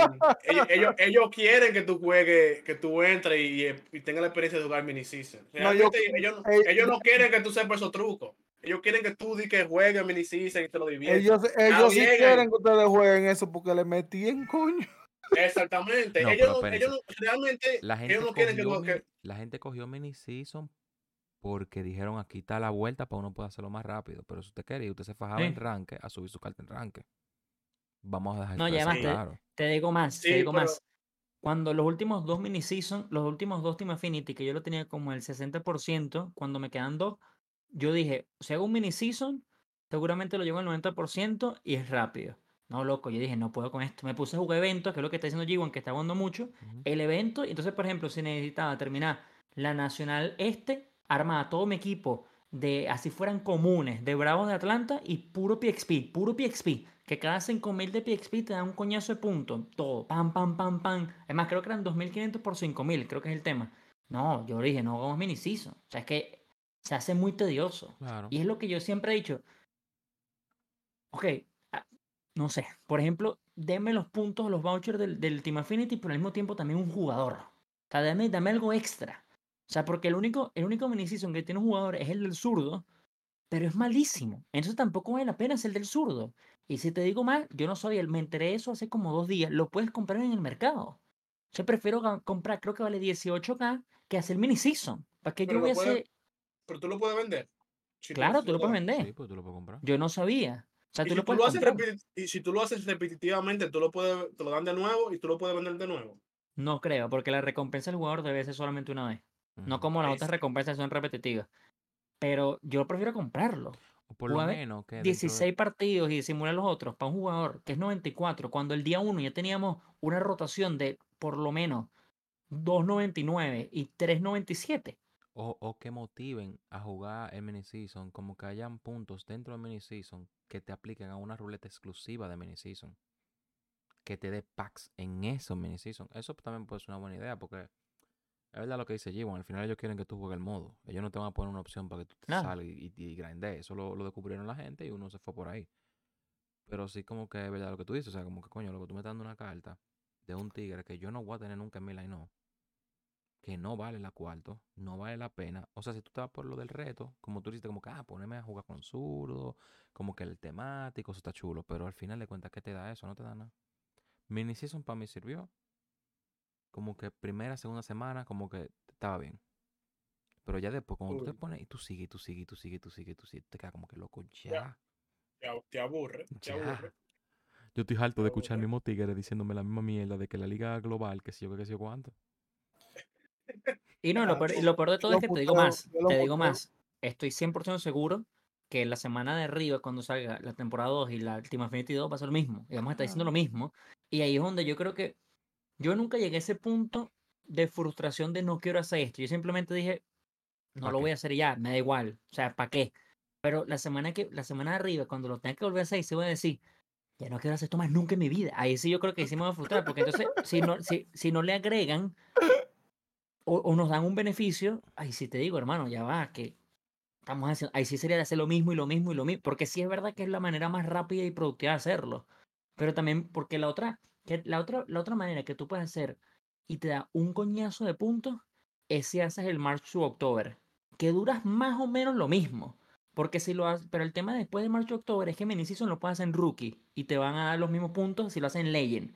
ellos, ellos, (laughs) ellos quieren que tú juegues, que tú entres y, y tengas la experiencia de jugar mini season. No, yo- Realmente ellos, no- eh, ellos no quieren que tú sepas esos trucos. Ellos quieren que tú di que juegues mini season y te lo diviertas. Ellos, ellos sí quieren que ustedes jueguen eso porque le metí en coño. Exactamente. No, ellos, pero no, ellos realmente La gente, ellos no quieren que, cogió tú- que- mini- la gente cogió mini season porque dijeron aquí está la vuelta para uno pueda hacerlo más rápido. Pero si usted quería, usted se fajaba en ranque a subir su carta en ranque. Vamos a dejar No, y eso además te- claro. Te digo más, Sí, te digo pero- más. Cuando los últimos dos mini season, los últimos dos Team Affinity, que yo lo tenía como el 60%, cuando me quedan dos, yo dije, si hago un mini season, seguramente lo llevo al 90% y es rápido. No, loco, yo dije, no puedo con esto. Me puse a jugar eventos, que es lo que está diciendo G1, que está jugando mucho. El evento, y entonces, por ejemplo, si necesitaba terminar la Nacional Este, armaba todo mi equipo de, así fueran comunes, de Bravos de Atlanta y puro PXP, puro PXP. Que cada 5000 de PXP te da un coñazo de punto. Todo, pam, pam, pam, pam. Además, creo que eran 2500 por 5000, creo que es el tema. No, yo dije, no hagamos mini season. O sea, es que se hace muy tedioso. Claro. Y es lo que yo siempre he dicho. Ok, ah, no sé. Por ejemplo, denme los puntos, los vouchers del, del Team Affinity, pero al mismo tiempo también un jugador. O sea, dame, dame algo extra. O sea, porque el único, el único mini-season que tiene un jugador es el del zurdo, pero es malísimo. Entonces tampoco vale la pena ser el del zurdo. Y si te digo más, yo no sabía, me enteré de eso hace como dos días. Lo puedes comprar en el mercado. Yo prefiero comprar, creo que vale 18k, que hacer el mini-season. ¿Para qué yo Pero voy a hacer? Pero tú lo puedes vender. Si Claro, tú lo puedes vender. Sí, pues tú lo puedes comprar. Yo no sabía. O sea, Y tú si lo tú puedes lo haces y si tú lo haces repetitivamente, tú lo puedes, te lo dan de nuevo y tú lo puedes vender de nuevo. No creo, porque la recompensa del jugador debe ser solamente una vez. No como las Ahí otras sí. recompensas son repetitivas. Pero yo prefiero comprarlo. O por lo menos que dentro de- 16 partidos y simular los otros para un jugador que es 94, cuando el día 1 ya teníamos una rotación de por lo menos 2.99 y 3.97. O, o que motiven a jugar el mini season, como que hayan puntos dentro del mini season que te apliquen a una ruleta exclusiva de mini season. Que te dé packs en esos mini season. Eso también puede ser una buena idea porque es verdad lo que dice G1. Al final ellos quieren que tú juegues el modo. Ellos no te van a poner una opción para que tú te salgas y, y. Eso lo, lo descubrieron la gente y uno se fue por ahí. Pero sí como que es verdad lo que tú dices. O sea, como que coño, lo que tú me estás dando una carta de un tigre que yo no voy a tener nunca en mi line no que no vale la cuarto, no vale la pena. O sea, si tú te vas por lo del reto, como tú dices, como que, ah, poneme a jugar con zurdo, como que el temático, eso está chulo, pero al final de cuentas, ¿qué te da eso? No te da nada. Mini season para mí sirvió. Como que primera, segunda semana, como que estaba bien. Pero ya después, cuando tú te pones y tú sigues, tú sigues, y tú sigues, tú sigues, y tú sigues, te quedas como que loco, Ya. ya. Te, te aburre, te Ya. aburre. Yo estoy harto de Te escuchar al mismo tigre diciéndome la misma mierda de que la liga global, que si yo, que sé yo cuánto. Y no, lo Ah, peor, lo peor de todo yo es que te digo más, te digo más. Estoy 100% seguro que la semana de arriba, cuando salga la temporada 2 y la Team Infinity 2, va a ser lo mismo. Y vamos a estar diciendo lo mismo. Y ahí es donde yo creo que yo nunca llegué a ese punto de frustración de no quiero hacer esto. Yo simplemente dije, no ¿Pa lo qué? voy a hacer ya, me da igual. O sea, ¿para qué? Pero la semana que la semana de arriba, cuando lo tenga que volver a hacer, se voy a decir, ya no quiero hacer esto más nunca en mi vida. Ahí sí yo creo que sí me voy a frustrar, porque entonces, si no, si, si no le agregan o, nos dan un beneficio, ahí sí te digo, hermano, ya va, que estamos haciendo, ahí sí sería de hacer lo mismo y lo mismo y lo mismo, porque sí es verdad que es la manera más rápida y productiva de hacerlo, pero también porque la otra, que la otra, la otra manera que tú puedes hacer y te da un coñazo de puntos es si haces el March to October, que duras más o menos lo mismo. Porque si lo haces, pero el tema después de March to October es que mini lo puedes hacer en rookie y te van a dar los mismos puntos si lo hacen en Legend.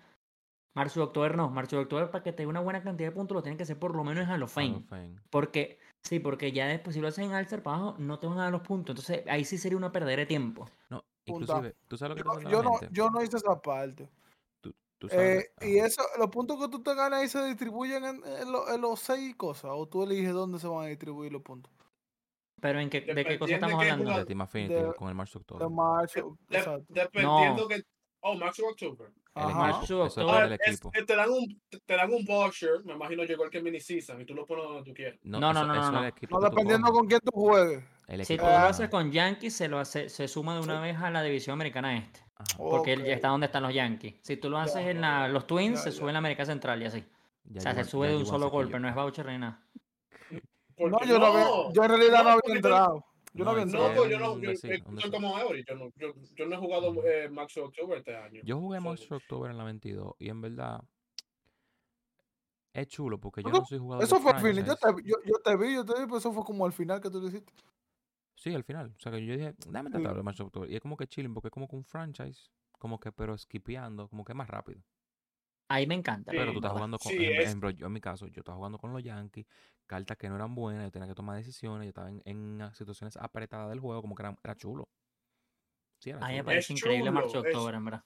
March to October no, March to October para que te dé una buena cantidad de puntos lo tienen que hacer por lo menos en Hall of Hall Fame. of Fame. Porque, sí, porque ya después si lo hacen en Alster para abajo no te van a dar los puntos. Entonces ahí sí sería una perder de tiempo. No, inclusive, ¿tú sabes lo que Yo, yo no, yo no hice esa parte. Tú, tú sabes... Eh, y eso, los puntos que tú te ganas ahí se distribuyen en, en lo- en los seis cosas, o tú eliges dónde se van a distribuir los puntos. Pero en qué, ¿de qué cosa estamos hablando? de Team Affinity de- con el March to De dependiendo No. que. Oh, Max October. El eso October. es el es- equipo. eh, te dan un te dan un voucher, me imagino llegó el que mini season y tú lo pones donde tú quieras. No, No, no, eso, no, no, eso es no. el equipo No, que tú dependiendo con quién tú juegues. El Si tú lo haces con Yankees, se lo hace, se suma de una vez a la división americana este. Ajá, Porque él ya está donde están los Yankees. Si tú lo haces en la- los Twins, Ya, se ya. sube en la América Central y así. ya o sea, se sube de un solo golpe, no es voucher ni nada. No, yo no, había, yo en realidad no, no, había entrado. Yo no, es No, pues yo no, yo, soy como Eury, yo no, yo, yo no he jugado eh, Max October este año. Yo jugué So, Monster October en la 22 y en verdad es chulo porque yo no soy jugador Eso de fue al final. Yo te, yo, yo te vi, yo te vi, pero eso fue como al final que tú lo hiciste. Sí, al final. O sea, que yo dije, dame tratar de Monster October. Y es como que chilling porque es como que un franchise, como que pero skipeando, como que más rápido. Ahí me encanta. Sí, Pero tú estás jugando con, Sí, ejemplo- es- ejemplo, yo en mi caso, yo estaba jugando con los Yankees, cartas que no eran buenas, yo tenía que tomar decisiones, yo estaba en, en situaciones apretadas del juego, como que era, era chulo. Sí, era me parece Es increíble March chulo, to es- October, en verdad.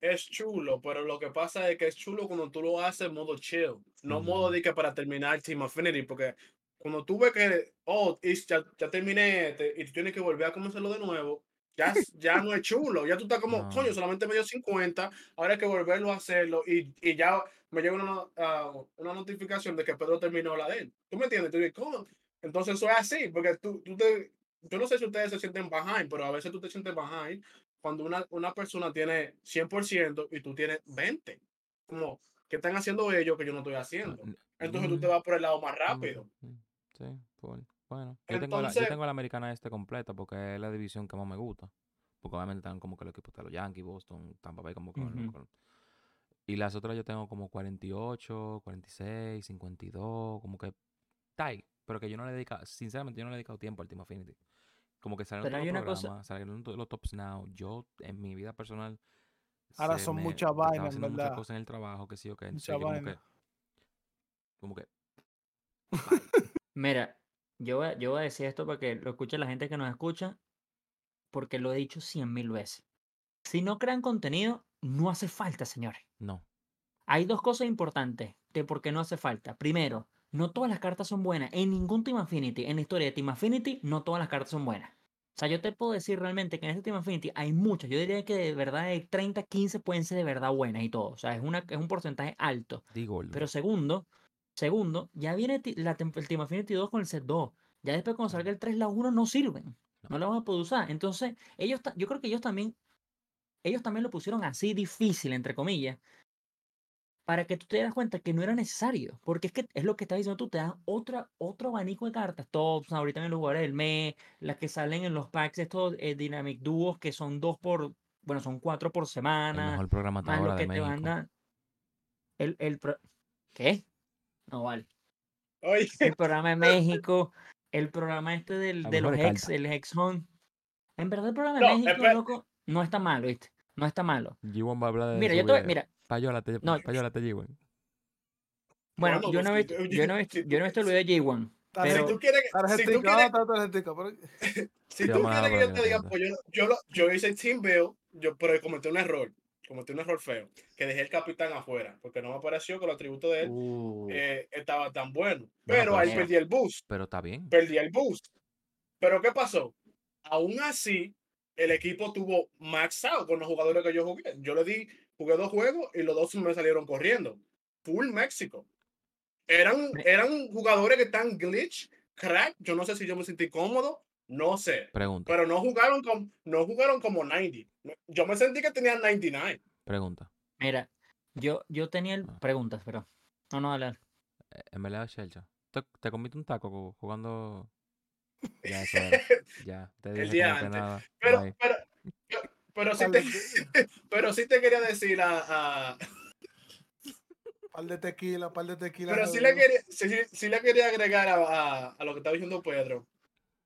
Es chulo, pero lo que pasa es que es chulo cuando tú lo haces en modo chill, no modo de que para terminar Team Affinity, porque cuando tú ves que, oh, ya, ya terminé este, y tú tienes que volver a comenzarlo de nuevo, ya, ya no es chulo, ya tú estás como, No. coño, solamente me dio 50, ahora hay que volverlo a hacerlo y, y ya me llega una, ah, una notificación de que Pedro terminó la de él. ¿Tú me entiendes? Tú dices, ¿cómo? Entonces eso es así, porque tú, tú te, yo no sé si ustedes se sienten behind, pero a veces tú te sientes behind cuando una, una persona tiene 100% y tú tienes 20. Como, ¿qué están haciendo ellos que yo no estoy haciendo? N- Entonces tú mm, te vas por el lado más mm, rápido. mm, Sí, full. Bueno, yo tengo, la, yo Entonces- tengo la americana este completa porque es la división que más me gusta. Porque obviamente están como que los equipos de los Yankees, Boston, Tampa Bay, como que con- Y las otras yo tengo como 48, 46, 52, como que está ahí. Pero que yo no le he dedicado, sinceramente yo no le he dedicado tiempo al Team Affinity. Como que salieron todos los una cosa- programas, salieron todos los Tops Now. Yo, en mi vida personal, Ahora son me- muchas vainas, haciendo muchas verdad. cosas en el trabajo, que sí o que. Mucha Entonces yo como que, como que, (laughs) Mira, yo voy, a, yo voy a decir esto para que lo escuche la gente que nos escucha, porque lo he dicho cien mil veces. Si no crean contenido, no hace falta, señores. no. Hay dos cosas importantes de por qué no hace falta. Primero, no todas las cartas son buenas. En ningún Team Affinity, en la historia de Team Affinity, no todas las cartas son buenas. O sea, yo te puedo decir realmente que en este Team Affinity hay muchas. Yo diría que de verdad de 30, 15 pueden ser de verdad buenas y todo. O sea, es, una, es un porcentaje alto. Pero segundo, segundo, ya viene la, el Team Affinity 2 con el set 2. Ya después cuando salga el 3, la 1 no sirven. No la vamos a poder usar. Entonces, ellos yo creo que ellos también, ellos también lo pusieron así difícil, entre comillas, para que tú te das cuenta que no era necesario. Porque es que es lo que estás diciendo tú, te dan otra, otro abanico de cartas. Tops, ahorita en los jugadores del mes, las que salen en los packs, estos eh, Dynamic Duos, que son dos por, bueno, son cuatro por el semana mejor programa hasta más lo que de te. El, el pro- ¿Qué? No vale. Oye, El programa de (laughs) México, el programa este del, de los ex, el ex Hunt. En verdad, el programa No, de México, loco, no está malo, ¿viste? No está malo. G1 va a hablar de Mira, yo te voy- mira, Payólate, No, payólate, G1. bueno, Bueno, yo no he pues, visto, yo no he visto, yo no he visto el video de J1, Tarjeta- pero si tú quieres, si si tú quieres que hablar (laughs) yo te diga, pues yo, yo, lo- yo hice team build, yo, pero cometí un error, cometí un error feo, que dejé el capitán afuera, porque no me pareció que los atributos de él Uh, eh, estaban tan buenos. Bueno, Pero ahí perdí el boost, Pero está bien. perdí el boost. Pero ¿qué pasó? Aún así, el equipo tuvo max out con los jugadores que yo jugué. Yo le di, jugué dos juegos y los dos me salieron corriendo. Full México. Eran, eran jugadores que están glitch, crack. Yo no sé si yo me sentí cómodo, no sé. Pregunta, Pero no jugaron, con, no jugaron como 90. Yo me sentí que tenían 99. pregunta. Mira, yo, yo tenía el- Ah. preguntas, pero. No, no, dale. dale. Eh, En verdad, Shelcha, ¿te, te comiste un taco co- jugando? (laughs) Ya, eso era. Ya, te El día antes. nada. Pero, bye. pero, yo- pero, sí te, (laughs) pero sí te quería decir a, a- par de tequila, par de tequila. Pero sí le quería, sí, sí- sí le quería agregar a, a- a lo que estaba diciendo Pedro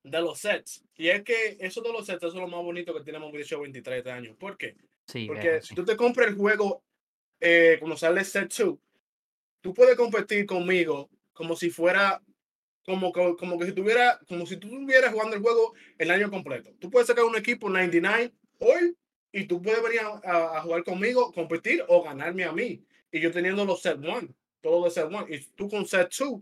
de los sets. Y es que eso de los sets eso es lo más bonito que tiene Mobile Show 23 años. ¿Por qué? Sí, Porque si sí. tú te compras el juego eh, cuando sale set 2, tú puedes competir conmigo como si fuera como, que- como que si tuviera como si tú estuvieras jugando el juego el año completo. Tú puedes sacar un equipo 99 hoy y tú puedes venir a, a- a jugar conmigo, competir o ganarme a mí. Y yo teniendo los set 1, todo de set 1 y tú con set 2,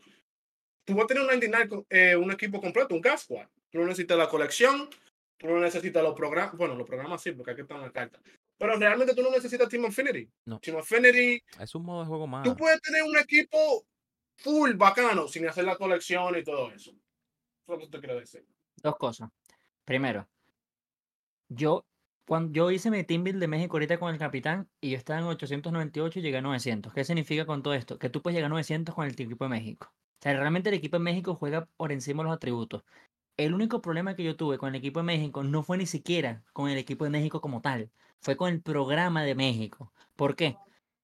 tú vas a tener un 99 co- eh, un equipo completo, un gas squad. Tú no necesitas la colección, tú no necesitas los programas, bueno, los programas sí, porque aquí están las cartas. Pero realmente tú no necesitas Team Affinity. No. Team Affinity, Es un modo de juego más. tú puedes tener un equipo full bacano sin hacer la colección y todo eso. Eso es lo que te quiero decir. Dos cosas. Primero, yo, cuando yo hice mi team build de México ahorita con el capitán y yo estaba en 898 y llegué a 900. ¿Qué significa con todo esto? Que tú puedes llegar a 900 con el equipo de México. O sea, realmente el equipo de México juega por encima de los atributos. El único problema que yo tuve con el equipo de México no fue ni siquiera con el equipo de México como tal, fue con el programa de México. ¿Por qué?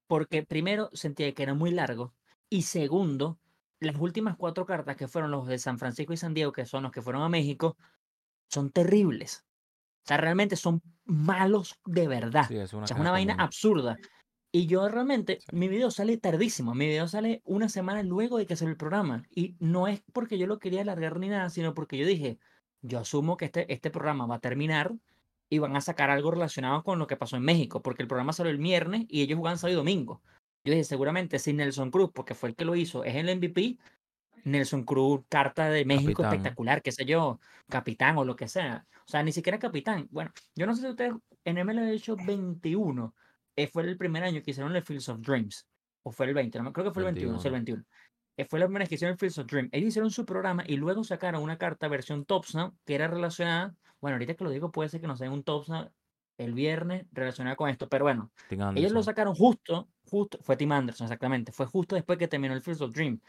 Porque primero sentía que era muy largo y segundo, las últimas cuatro cartas que fueron los de San Francisco y San Diego, que son los que fueron a México, son terribles. O sea, realmente son malos de verdad. Sí, es una O sea, es una vaina común. absurda. Y yo realmente, Sí. mi video sale tardísimo. Mi video sale una semana luego de que salió el programa. Y no es porque yo lo quería alargar ni nada, sino porque yo dije, yo asumo que este, este programa va a terminar y van a sacar algo relacionado con lo que pasó en México, porque el programa salió el viernes y ellos jugaban sábado y domingo. Yo dije, seguramente si Nelson Cruz, porque fue el que lo hizo, es el MVP, Nelson Cruz, carta de México Capitán. espectacular, qué sé yo, capitán o lo que sea. O sea, ni siquiera capitán. Bueno, yo no sé si ustedes en MLB hecho 21 eh, fue el primer año que hicieron el Fields of Dreams. O fue el 20, no creo que fue el 21, sí, el 21. Eh, fue la primera que hicieron el Fields of Dreams. Ellos hicieron su programa y luego sacaron una carta versión Topsnap que era relacionada. Bueno, ahorita que lo digo, puede ser que nos den un Topsnap el viernes relacionada con esto, pero bueno, ellos lo sacaron justo, justo, fue Tim Anderson, exactamente, fue justo después que terminó el Fields of Dream.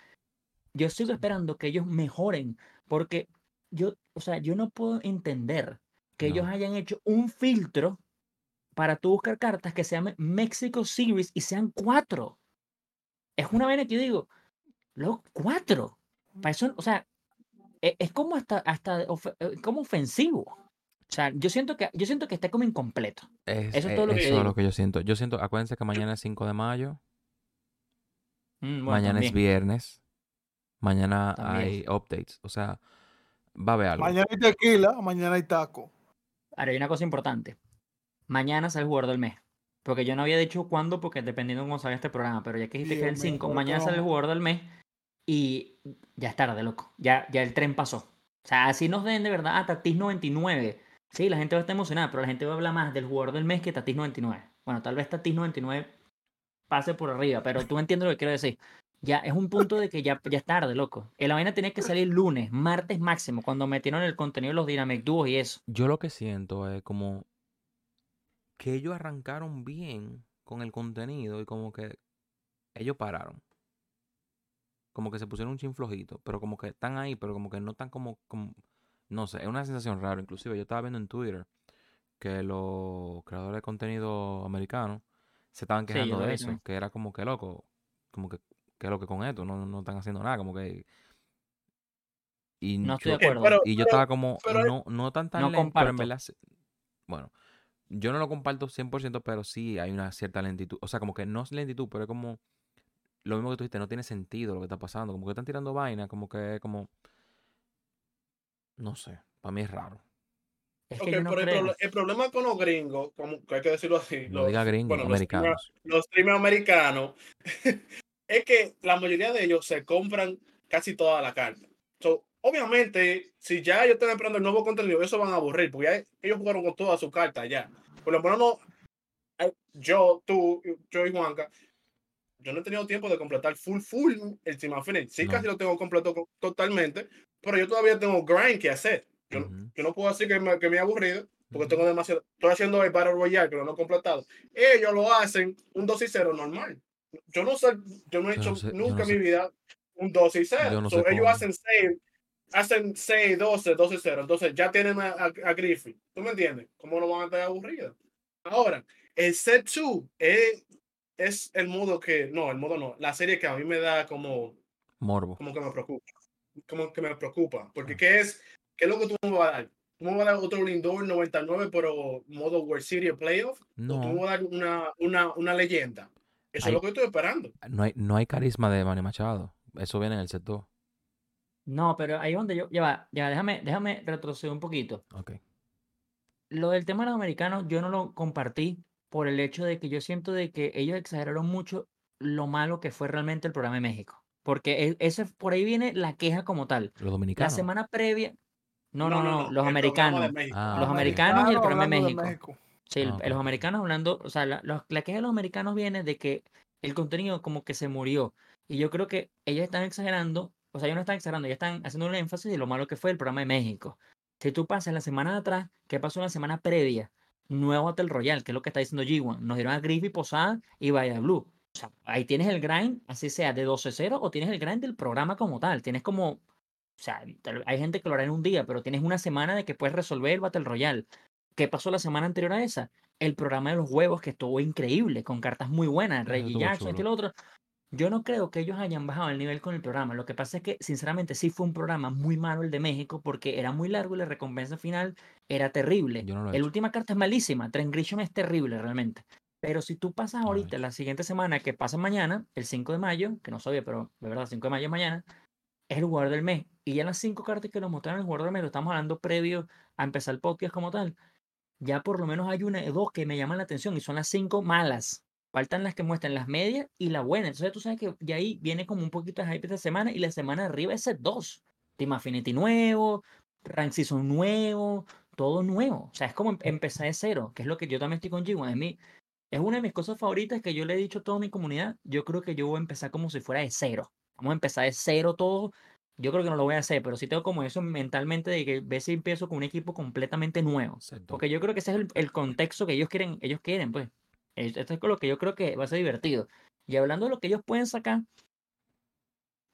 Yo sigo esperando que ellos mejoren, porque yo, o sea, yo no puedo entender que ellos No. hayan hecho un filtro para tú buscar cartas que se llame Mexico Series y sean cuatro. Es una vaina que yo digo, los cuatro. Para eso, o sea, e- es, como hasta, hasta eh, como ofensivo. O sea, yo siento que, yo siento que está como incompleto. Es, eso es eh, todo lo que eso yo lo que yo siento. Yo siento, acuérdense que mañana es 5 de mayo, Mm, bueno, mañana es viernes, mañana También. hay updates. O sea, va a haber algo. Mañana hay tequila, mañana hay taco. Ahora, hay una cosa importante. Mañana sale el jugador del mes. Porque yo no había dicho cuándo, porque dependiendo de cómo salga este programa, pero ya que dijiste que es el Dios 5, mío, mañana sale el jugador del mes y ya es tarde, loco. Ya, ya el tren pasó. O sea, así nos den de verdad a Tatis 99. Sí, la gente va a estar emocionada, pero la gente va a hablar más del jugador del mes que Tatis 99. Bueno, tal vez Tatis 99 pase por arriba, pero tú entiendes lo que quiero decir. Ya es un punto de que ya, ya es tarde, loco. La vaina tenía que salir lunes, martes máximo, cuando metieron el contenido de los Dynamic Duos y eso. Yo lo que siento es como que ellos arrancaron bien con el contenido y como que ellos pararon. Como que se pusieron un chin flojito, pero como que están ahí, pero como que no están como, como no sé, es una sensación rara. Inclusive yo estaba viendo en Twitter que los creadores de contenido americanos se estaban quejando de eso, que era como que loco, como que que lo que con esto no, no están haciendo nada, como que y No estoy yo- de acuerdo. pero- y yo pero- estaba como, pero- no, no tan tan No lento, pero en verdad, bueno, yo no lo comparto 100%, pero sí hay una cierta lentitud. O sea, como que no es lentitud, pero es como, lo mismo que tú dijiste, no tiene sentido lo que está pasando. Como que están tirando vaina, como que, como, no sé, para mí es raro. Es Ok, que yo no pero el, problema con los gringos, como que hay que decirlo así, No los, diga gringos, bueno, los streamers- americanos. los streamers americanos, es que la mayoría de ellos se compran casi toda la carta. Obviamente, si ya ellos están esperando el nuevo contenido, eso van a aburrir, porque ya ellos jugaron con toda su carta ya. Por lo menos no, eh, yo, tú, yo y Juanca, yo no he tenido tiempo de completar full, full el Team Infinite. Sí, No. casi lo tengo completo co- totalmente, pero yo todavía tengo grind que hacer. Yo, no- Ujú. yo no puedo decir que me, que me he aburrido, porque tengo demasiado. Estoy haciendo el Battle Royale, que no lo he completado. Ellos lo hacen un 2 y 0 normal. Yo no sé, yo no he Yo hecho no sé- nunca no en mi sé. vida un 2 y Yo 0. no So, ellos hacen 6, hacen 6, 12, 12 y 0. Entonces ya tienen a, a, a Griffith. ¿Tú me entiendes? ¿Cómo no van a estar aburridos? Ahora, el set 2 es, es el modo que, no, el modo no, la serie que a mí me da como, Morbo. como que me preocupa. Como que me preocupa. Porque Ah. ¿qué es, qué es lo que tú me vas a dar? ¿Tú me vas a dar otro Lindor 99 pero modo World Series Playoff? ¿O tú me No, vas a dar una, una, una leyenda? Eso Hay- es lo que estoy esperando. no hay, no hay carisma de Manny Machado. Eso viene en el set 2. No, pero ahí es donde yo, ya va, ya déjame, déjame retroceder un poquito. Ok. Lo del tema de los americanos yo no lo compartí por el hecho de que yo siento de que ellos exageraron mucho lo malo que fue realmente el programa de México. Porque e- ese, por ahí viene la queja como tal. Los La dominicanos. semana previa, no, no, no, los el programa de americanos. Ah, Los ok. americanos y el programa de México. Sí, el- Ah, ok, los americanos hablando, o sea, la, los- la queja de los americanos viene de que el contenido como que se murió. Y yo creo que ellos están exagerando, o sea, ellos no están exagerando, ellos están haciendo un énfasis de lo malo que fue el programa de México. Si tú pasas la semana de atrás, ¿qué pasó la semana previa? Nuevo Battle Royale, que es lo que está diciendo G1. Nos dieron a Griffey, Posada y Vaya Blue. O sea, ahí tienes el grind, así sea de 12-0, o tienes el grind del programa como tal. Tienes como, o sea, hay gente que lo hará en un día, pero tienes una semana de que puedes resolver el Battle Royale. ¿Qué pasó la semana anterior a esa? El programa de los huevos, que estuvo increíble, con cartas muy buenas, Reggie Jackson, este y lo otro. Yo no creo que ellos hayan bajado el nivel con el programa. Lo que pasa es que, sinceramente, sí fue un programa muy malo el de México, porque era muy largo y la recompensa final era terrible. No he hecho. última carta es malísima. Trent Grisham es terrible realmente. Pero si tú pasas ahorita, la siguiente semana, que pasa mañana, el 5 de mayo, que no sabía, pero de verdad, 5 de mayo es mañana, es el jugador del mes. Y ya las cinco cartas que nos mostraron el jugador del mes, lo estamos hablando previo a empezar el podcast como tal, ya por lo menos hay una dos que me llaman la atención y son las cinco malas. Faltan las que muestran las medias y la buena. Entonces tú sabes que ya ahí viene como un poquito de hype esta semana y la semana de arriba es set 2. Team Affinity nuevo, Rank Season nuevo, todo nuevo. O sea, es como em- empezar de cero, que es lo que yo también estoy con G1. Es, mi, es una de mis cosas favoritas que yo le he dicho a toda mi comunidad. Yo creo que yo voy a empezar como si fuera de cero. Vamos a empezar de cero todo. Yo creo que no lo voy a hacer, pero sí tengo como eso mentalmente de que ver si empiezo con un equipo completamente nuevo. Porque yo creo que ese es el, el contexto que ellos quieren, ellos quieren, pues. Es- Esto es con lo que yo creo que va a ser divertido. Y hablando de lo que ellos pueden sacar,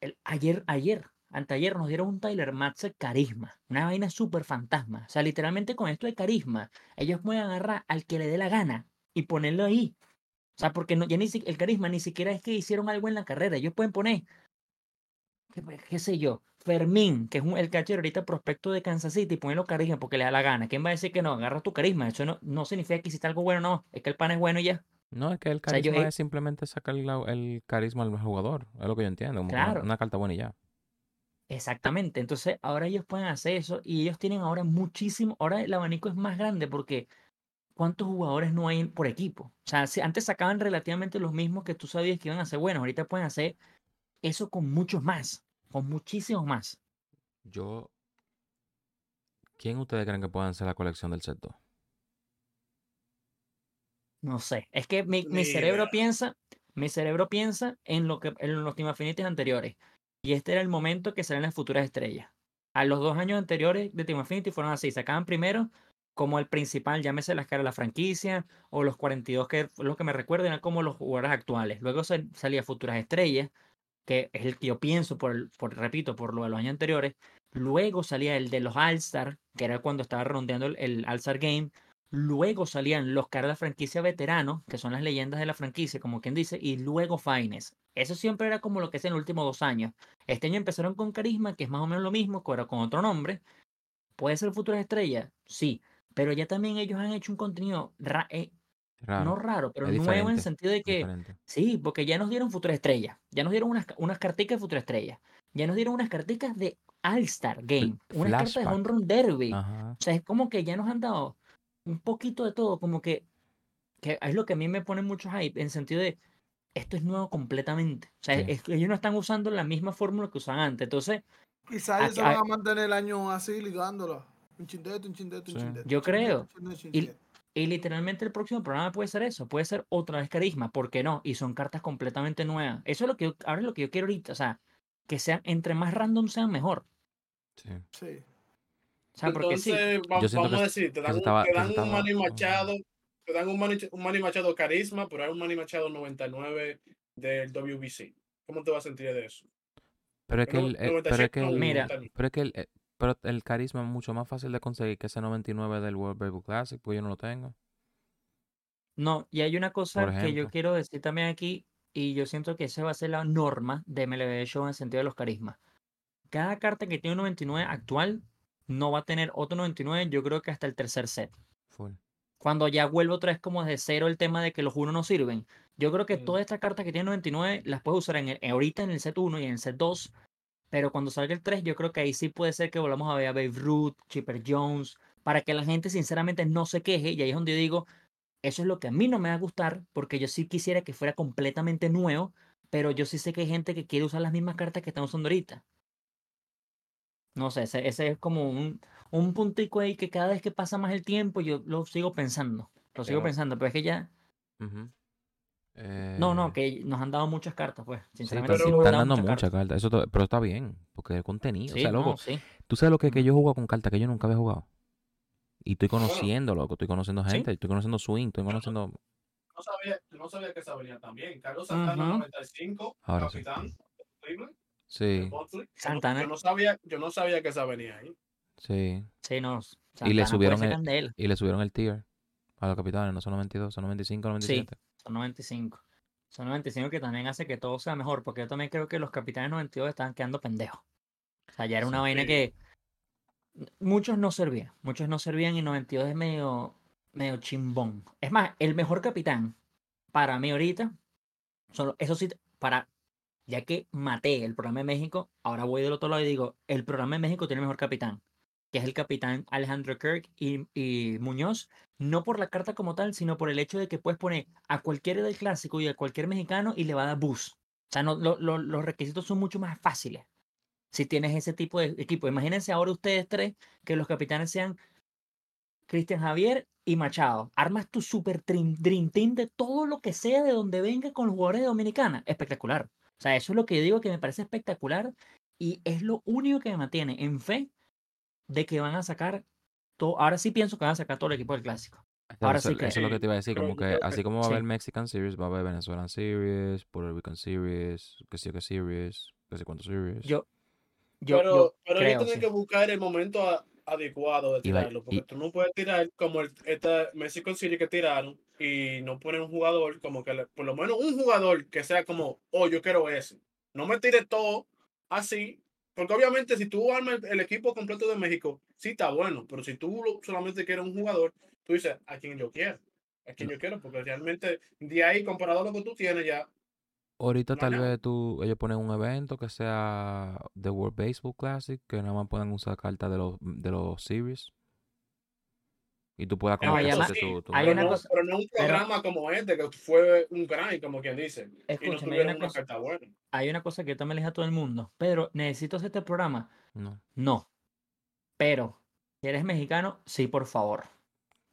el, ayer, ayer, anteayer nos dieron un Tyler Matze carisma, una vaina súper fantasma. O sea, literalmente con esto de carisma, ellos pueden agarrar al que le dé la gana y ponerlo ahí. O sea, porque no, ya ni el carisma ni siquiera es que hicieron algo en la carrera. Ellos pueden poner, qué, qué sé yo, Fermín, que es un- el catcher ahorita prospecto de Kansas City, ponerlo carisma porque le da la gana. ¿Quién va a decir que no? Agarra tu carisma. Eso no, no significa que hiciste algo bueno, no. Es que el pan es bueno y ya. No, es que el sea, yo- carisma es simplemente sacar el carisma al jugador. Es lo que yo entiendo. Como una- una carta buena y ya. Exactamente. Entonces, ahora ellos pueden hacer eso y ellos tienen ahora muchísimo. Ahora el abanico es más grande porque ¿cuántos jugadores no hay por equipo? O sea, si antes sacaban relativamente los mismos que tú sabías que iban a ser buenos. Ahorita pueden hacer eso con muchos más, con muchísimos más. Yo. ¿Quién ustedes creen que puedan ser la colección del set 2? No sé. Es que mi, cerebro piensa, mi cerebro piensa en lo que en los Team Affinities anteriores. Y este era el momento que salen las futuras estrellas. A los dos años anteriores de Team Affinity fueron así. Sacaban primero como el principal, llámese las caras de la franquicia, o los 42 que fue lo que me recuerdo eran como los jugadores actuales. Luego sal- salía futuras estrellas, que es el que yo pienso, por, el- por repito, por lo de los años anteriores. Luego salía el de los All-Star, que era cuando estaba rondeando el, el Game. Luego salían los caras de la franquicia veteranos, que son las leyendas de la franquicia, como quien dice, y luego Fines. Eso siempre era como lo que es en los últimos dos años. Este año empezaron con Carisma, que es más o menos lo mismo, pero con otro nombre. ¿Puede ser Futuras Estrellas? Sí, pero ya también ellos han hecho un contenido eh, Raro. no raro, pero es nuevo en el sentido de que diferente. Sí, porque ya nos dieron Futura Estrella. Ya nos dieron unas, unas carticas de Futura Estrella. Ya nos dieron unas carticas de All-Star Game. Unas cartas de flashback. Home Run Derby. Ajá. O sea, es como que ya nos han dado un poquito de todo. Como que, que es lo que a mí me pone mucho hype. En sentido de, esto es nuevo completamente. O sea, Sí. es que ellos no están usando la misma fórmula que usaban antes. Entonces, Quizás ellos Aquí- se van a- mantener el año así ligándola. Un chindeto, un chindeto, un Sí. chindeto. Yo un chindeto, creo. chindeto, un Y. y literalmente el próximo programa puede ser eso, puede ser otra vez carisma, ¿por qué no? Y son cartas completamente nuevas. Eso es lo que yo, ahora es lo que yo quiero ahorita, o sea, que sean, entre más random sean mejor. Sí. Sí. O sea, porque sí. Entonces, va- Yo siento vamos a que- decir, te dan, un- estaba- te dan un estaba- Manny Ajá. Machado, te dan un Manny, un Manny Machado carisma, pero hay un Manny Machado 99 del WBC. ¿Cómo te vas a sentir de eso? Pero es que el, eh, pero es 97, que el, Mira. 99. pero es que el, eh, pero el carisma es mucho más fácil de conseguir que ese 99 del World Baseball Classic, pues yo no lo tengo. No, y hay una cosa que yo quiero decir también aquí, y yo siento que esa va a ser la norma de MLB Show en el sentido de los carismas. Cada carta que tiene un 99 actual no va a tener otro 99, yo creo que hasta el tercer set. Full. Cuando ya vuelve otra vez como de cero el tema de que los uno no sirven. Yo creo que todas estas cartas que tienen 99 las puedes usar en el, ahorita en el set 1 y en el set 2, pero cuando salga el 3 yo creo que ahí sí puede ser que volvamos a ver a Babe Ruth, Chipper Jones, para que la gente sinceramente no se queje y ahí es donde yo digo, eso es lo que a mí no me va a gustar, porque yo sí quisiera que fuera completamente nuevo, pero yo sí sé que hay gente que quiere usar las mismas cartas que están usando ahorita. No sé, ese, ese es como un, un puntico ahí que cada vez que pasa más el tiempo yo lo sigo pensando. Lo sigo pensando, pero es que ya... No, no, Eh, que nos han dado muchas cartas, pues. Sí, Sinceramente pero sí nos están dando muchas muchas cartas. cartas. Eso pero está bien, porque es contenido. o Sí, sea, no, loco, sí. tú sabes lo que es que yo juego con cartas que yo nunca había jugado. Y estoy conociendo, loco, estoy conociendo Sí. gente, estoy conociendo swing, estoy no- conociendo... No sabía, yo no sabía que esa venía también. Carlos Santana, Ujú. 95, Ahora sí. capitán. Sí, no- Santana. Yo no, sabía, yo no sabía que esa venía ahí. sí. Sí, no. Y le subieron el-. Y le subieron el tier a los capitanes, no son 92, son 95, 97. Son 95. Son 95 que también hace que todo sea mejor, porque yo también creo que los capitanes 92 estaban quedando pendejos. O sea, ya era una Sí. vaina Sí. que muchos no servían, muchos no servían y 92 es medio, medio chimbón. Es más, el mejor capitán para mí ahorita, solo, eso sí, para, ya que maté el programa de México, ahora voy del otro lado y digo, el programa de México tiene el mejor capitán, que es el capitán Alejandro Kirk y, Muñoz, no por la carta como tal, sino por el hecho de que puedes poner a cualquiera del clásico y a cualquier mexicano y le va a dar boost. O sea, no, lo- lo- los requisitos son mucho más fáciles si tienes ese tipo de equipo. Imagínense ahora ustedes tres que los capitanes sean Cristian Javier y Machado. Armas tu super dream team de todo lo que sea de donde venga con los jugadores de Dominicana. Espectacular. O sea, eso es lo que yo digo que me parece espectacular y es lo único que me mantiene en fe de que van a sacar todo. Ahora sí pienso que van a sacar todo el equipo del clásico. Eso- Ahora eso, sí que- eso es lo que te iba a decir, como que que- así como va a sí. haber Mexican Series, va a haber Venezuelan Series, Puerto Rican Series, que sé yo qué Series, que sé cuántos Series. Yo, yo, pero yo pero creo, ellos tienen sí. que buscar el momento a- adecuado de tirarlo, porque y- tú no puedes tirar como el, esta Mexico City que tiraron y no ponen un jugador como que, le- por lo menos un jugador que sea como, oh, yo quiero ese. No me tires todo así, porque obviamente si tú armas el, el equipo completo de México, sí está bueno, pero si tú solamente quieres un jugador, tú dices, a quien yo quiero, a quien yo quiero, porque realmente de ahí comparado a lo que tú tienes ya, Ahorita no tal nada. vez tú, ellos ponen un evento que sea The World Baseball Classic, que nada más puedan usar cartas de los, de los series. Y tú puedas como No, tu, tu hay pero, una no, cosa- pero no un pero- programa como este, que fue un grind, como quien dice. y no Escúchame, hay una una cosa, carta buena. hay una cosa que yo también le dije a todo el mundo. Pedro, ¿necesito hacer este programa? No. No. Pero, si eres mexicano, sí, por favor.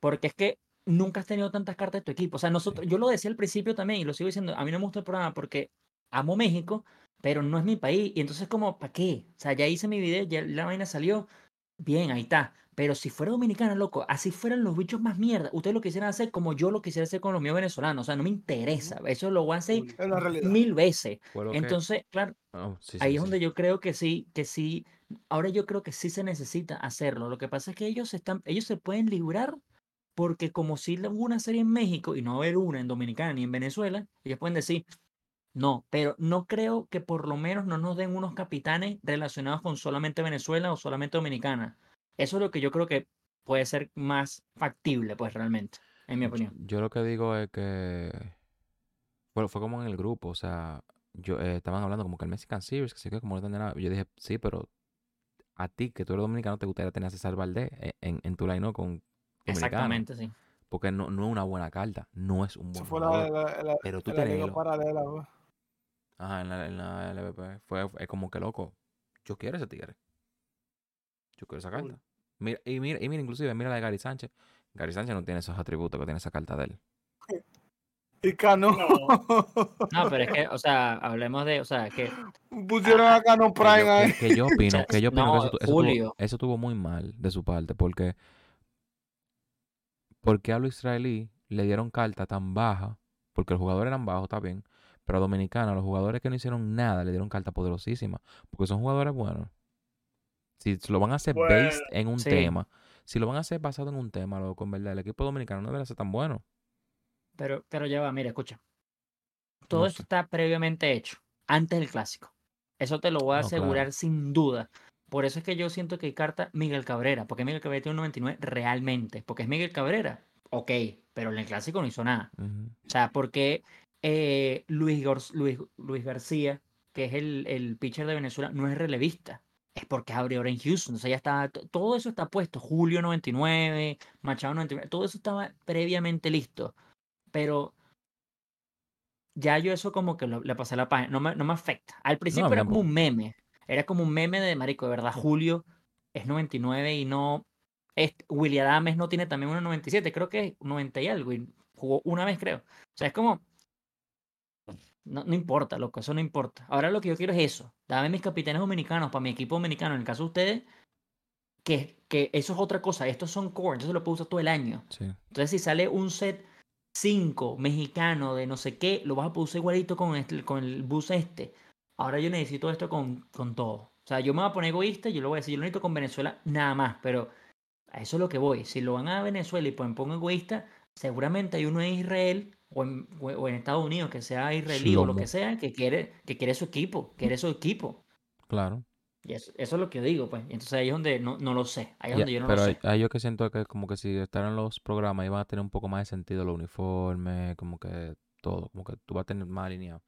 Porque es que nunca has tenido tantas cartas de tu equipo. O sea, nosotros, yo lo decía al principio también y lo sigo diciendo, a mí no me gusta el programa porque amo México, pero no es mi país. Y entonces, como, ¿para qué? O sea, ya hice mi video, ya la vaina salió. Bien, ahí está. Pero si fuera dominicana, loco, así fueran los bichos más mierda, ustedes lo quisieran hacer como yo lo quisiera hacer con los míos venezolanos. O sea, no me interesa. Eso lo voy a hacer mil veces. Entonces, claro, oh, sí, sí, ahí es sí. donde yo creo que sí, que sí. Ahora yo creo que sí se necesita hacerlo. Lo que pasa es que ellos están, ellos se pueden librar porque como si hubo una serie en México y no haber una en Dominicana ni en Venezuela, ellos pueden decir, no, pero no creo que por lo menos no nos den unos capitanes relacionados con solamente Venezuela o solamente Dominicana. Eso es lo que yo creo que puede ser más factible, pues realmente, en mi opinión. Yo lo que digo es que. Bueno, fue como en el grupo, o sea, yo eh, estaban hablando como que el Mexican Series, que sí que como no entendía nada. Yo dije, sí, pero a ti, que tú eres dominicano, te gustaría tener a César Valdés eh, en, en tu line con dominicano. Exactamente, sí. Porque no, no es una buena carta, no es un Eso buen fue la, jugador. la, la, Pero tú tenerlo. paralela, pues. Ajá, en la, en la LVP. Fue, es como que loco. yo quiero ese tigre. Yo quiero esa carta. Mira, y mira, y mira, inclusive, mira la de Gary Sánchez. Gary Sánchez no tiene esos atributos que tiene esa carta de él. Y Cano. No. (laughs) No, pero es que, o sea, hablemos de, o sea, que Pusieron a Cano Que Prime yo, ahí. que- que yo opino, (laughs) que yo opino que eso, eso tuvo, Julio. eso tuvo muy mal de su parte, porque porque a los israelí le dieron carta tan baja, porque los jugadores eran bajos, está bien, pero a Dominicana, los jugadores que no hicieron nada le dieron carta poderosísima, porque son jugadores buenos. Si lo van a hacer Bueno, based en un sí. tema, si lo van a hacer basado en un tema, loco, en verdad, el equipo dominicano no debería ser tan bueno. Pero, pero ya va, mira, escucha. Todo No esto está previamente hecho, antes del clásico. Eso te lo voy a No, asegurar claro. sin duda. Por eso es que yo siento que hay carta Miguel Cabrera, porque Miguel Cabrera tiene un 99 realmente, porque es Miguel Cabrera. Ok, pero en el clásico no hizo nada. O sea, porque eh, Luis, Luis, Luis García, que es el, el pitcher de Venezuela, no es relevista. Es porque abre ahora en Houston. O sea, ya está, todo eso está puesto. Julio 99, Machado 99, todo eso estaba previamente listo. Pero ya yo eso como que lo- le pasé la página. No me, no me afecta. Al principio mí era como un meme. Era como un meme de marico, de verdad. Julio es 99 y no. Es, William Adames no tiene también una 97, creo que es 90 y algo. Y jugó una vez, creo. O sea, es como. No, no importa, loco, eso no importa. Ahora lo que yo quiero es eso. Dame mis capitanes dominicanos para mi equipo dominicano. En el caso de ustedes, que, que eso es otra cosa. Estos son core, entonces lo puedo usar todo el año. Sí. Entonces, si sale un set 5 mexicano de no sé qué, lo vas a poder usar igualito con, este, con el bus este. Ahora yo necesito esto con, con todo. O sea, yo me voy a poner egoísta, yo lo voy a decir, yo lo necesito con Venezuela nada más, pero a eso es lo que voy. Si lo van a Venezuela y pues me pongo egoísta, seguramente hay uno en Israel o en, o en Estados Unidos que sea israelí o lo que sea, que quiere, que quiere su equipo, quiere su equipo. Claro. Y eso, eso es lo que yo digo, pues. Entonces ahí es donde no, no lo sé. Ahí es donde yo no pero lo hay, sé. hay yo que siento que como que si estaran los programas iban a tener un poco más de sentido los uniformes, como que todo, como que tú vas a tener más alineado.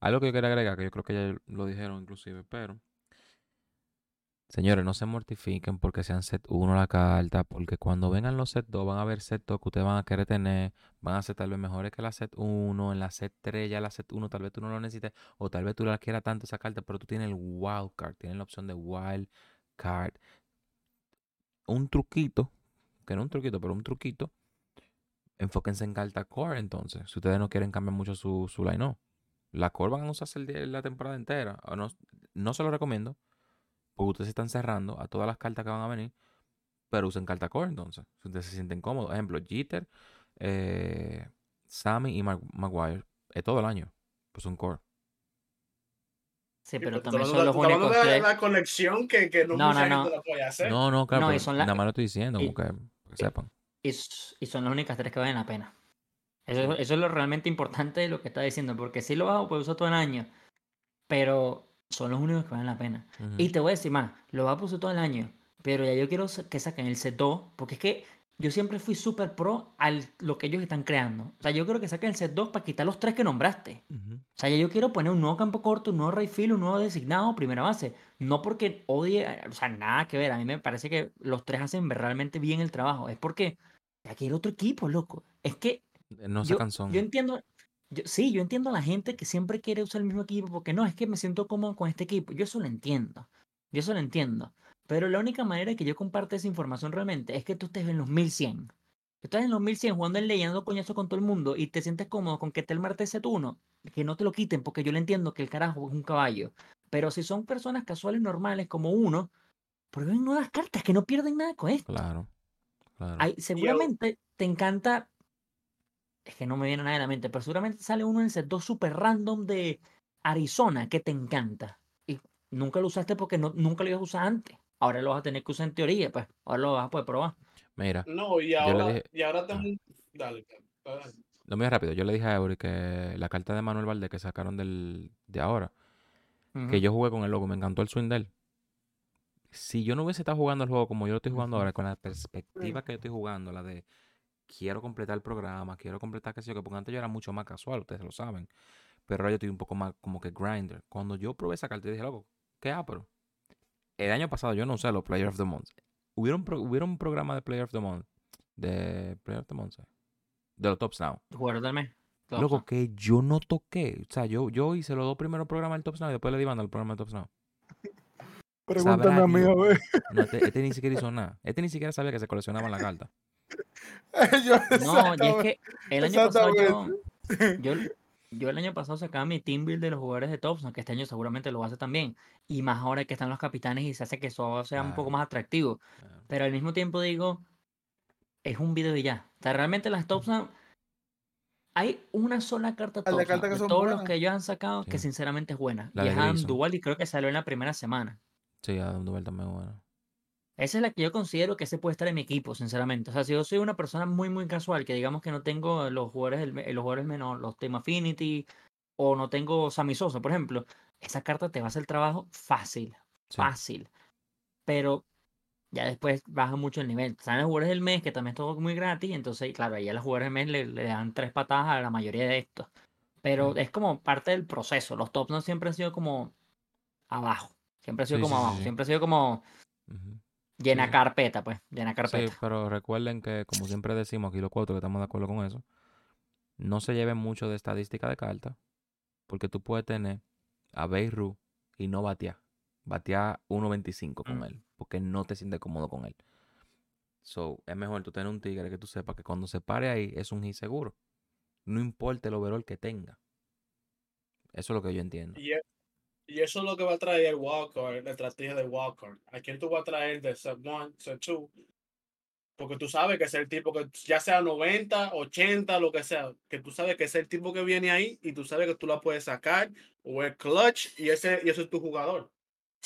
Algo que yo quería agregar, que yo creo que ya lo dijeron inclusive, pero señores, no se mortifiquen porque sean set 1 la carta, porque cuando vengan los set 2 van a ver set 2 que ustedes van a querer tener, van a ser tal vez mejores que la set 1, en la set 3 ya la set 1 tal vez tú no lo necesites, o tal vez tú la quieras tanto esa carta, pero tú tienes el wild card, tienes la opción de wild card un truquito, que no un truquito, pero un truquito, enfóquense en carta core entonces, si ustedes no quieren cambiar mucho su, su line La core van a usarse la temporada entera. o no, no se lo recomiendo, porque ustedes se están cerrando a todas las cartas que van a venir, pero usen carta core entonces, si ustedes se sienten cómodos. Ejemplo, Jeter, eh, Sammy y Mag- Maguire, es todo el año, pues un core. Sí, Sí, pero también son los únicos de tres. la conexión que, que no, No, mucha no, gente no. la puede hacer. No, no, claro, No, y pero son la- nada más lo estoy diciendo, y- como que, sepan. Y, y son las únicas tres que valen la pena. Eso, eso es lo realmente importante de lo que está diciendo, porque sí lo a poder usar todo el año, pero son los únicos que valen la pena. Y te voy a decir más, lo vas a todo el año, pero ya yo quiero que saquen el set 2, porque es que yo siempre fui súper pro a lo que ellos están creando. O sea, yo quiero que saquen el set 2 para quitar los tres que nombraste. O sea, ya yo quiero poner un nuevo campo corto, un nuevo right field, un nuevo designado, primera base. No porque odie, o sea, nada que ver. A mí me parece que los tres hacen realmente bien el trabajo. Es porque aquí hay otro equipo, loco. Es que No se yo, cansó. yo entiendo, yo, sí, yo entiendo a la gente que siempre quiere usar el mismo equipo porque no, es que me siento cómodo con este equipo. Yo eso lo entiendo. Yo eso lo entiendo. Pero la única manera que yo comparte esa información realmente es que tú estés en los 1100. Tú estás en los 1100 jugando en leyendo coñazo con todo el mundo y te sientes cómodo con que te el martes que no te lo quiten porque yo le entiendo que el carajo es un caballo. Pero si son personas casuales normales como uno, prueben nuevas cartas que no pierden nada con esto. Claro, claro. Hay- seguramente te encanta. Es que no me viene nada a la mente, pero seguramente sale uno en el set 2 super random de Arizona que te encanta. Y nunca lo usaste porque no, nunca lo ibas a usar antes. Ahora lo vas a tener que usar en teoría, pues. Ahora lo vas a poder probar. Mira, No, y ahora, dije- y ahora también. Dale, dale. lo mío rápido. Yo le dije a Eury que la carta de Manuel Valdés que sacaron del, de ahora, que yo jugué con el logo, me encantó el swing de él. Si yo no hubiese estado jugando el juego como yo lo estoy jugando ahora, con la perspectiva que yo estoy jugando, la de quiero completar el programa, quiero completar qué sé yo, que porque antes yo era mucho más casual, ustedes lo saben. Pero ahora yo estoy un poco más como que grinder. Cuando yo probé esa carta, yo dije, loco, ¿qué pero El año pasado yo no usé los Player of the Month. Hubieron, pro- hubieron un programa de Player of the Month. De Player of the Month, ¿sí? De los Tops Now. Mes. Todo Loco, que yo no toqué. O sea, yo, yo hice los dos primeros programas del Tops Now y después le di banda al programa del Tops Now. Pregúntame a mí, a ver. No, este, este ni siquiera hizo nada. Este ni siquiera sabía que se coleccionaban la carta. (laughs) Yo- No, y es que el año pasado yo, yo, yo el año pasado sacaba mi team build de los jugadores de Thompson, que este año seguramente lo va a hacer también. Y más ahora que están los capitanes y se hace que eso sea un poco más atractivo. Claro. Pero al mismo tiempo digo, es un video y ya. O sea, realmente las Thompson, hay una sola carta Las de que son todos los buenas. que ellos han sacado que Sí. sinceramente es buena. La y es Adam. Duval y creo que salió en la primera semana. Sí, Adam Duval también es bueno. Esa es la que yo considero que se puede estar en mi equipo, sinceramente. O sea, si yo soy una persona muy, muy casual, que digamos que no tengo los jugadores, los jugadores menos, los Team Affinity, o no tengo Sammy Sosa, por ejemplo, esa carta te va a hacer el trabajo fácil, Sí. fácil. Pero ya después baja mucho el nivel. Están los jugadores del mes, que también es todo muy gratis, entonces, claro, ahí a los jugadores del mes le, le dan tres patadas a la mayoría de estos. Pero Mm. es como parte del proceso. Los tops no siempre han sido como abajo. Siempre ha sido Sí, como sí, abajo. Siempre ha sido como. Llena sí. carpeta, pues. Llena Sí, carpeta. pero recuerden que, como siempre decimos aquí los cuatro que estamos de acuerdo con eso, no se lleven mucho de estadística de carta, porque tú puedes tener a Beirut y no batear. Batear 1.25 con Mm. él, porque no te sientes cómodo con él. So, es mejor tú tener un tigre que tú sepas que cuando se pare ahí es un hit seguro. No importa el overall que tenga. Eso es lo que yo entiendo. Y, e- y eso es lo que va a traer el Walker, la estrategia de Walker. ¿A quién tú vas a traer de set 1, set 2? Porque tú sabes que es el tipo que, ya sea 90, 80, lo que sea, que tú sabes que es el tipo que viene ahí y tú sabes que tú la puedes sacar o el clutch y ese, y ese es tu jugador.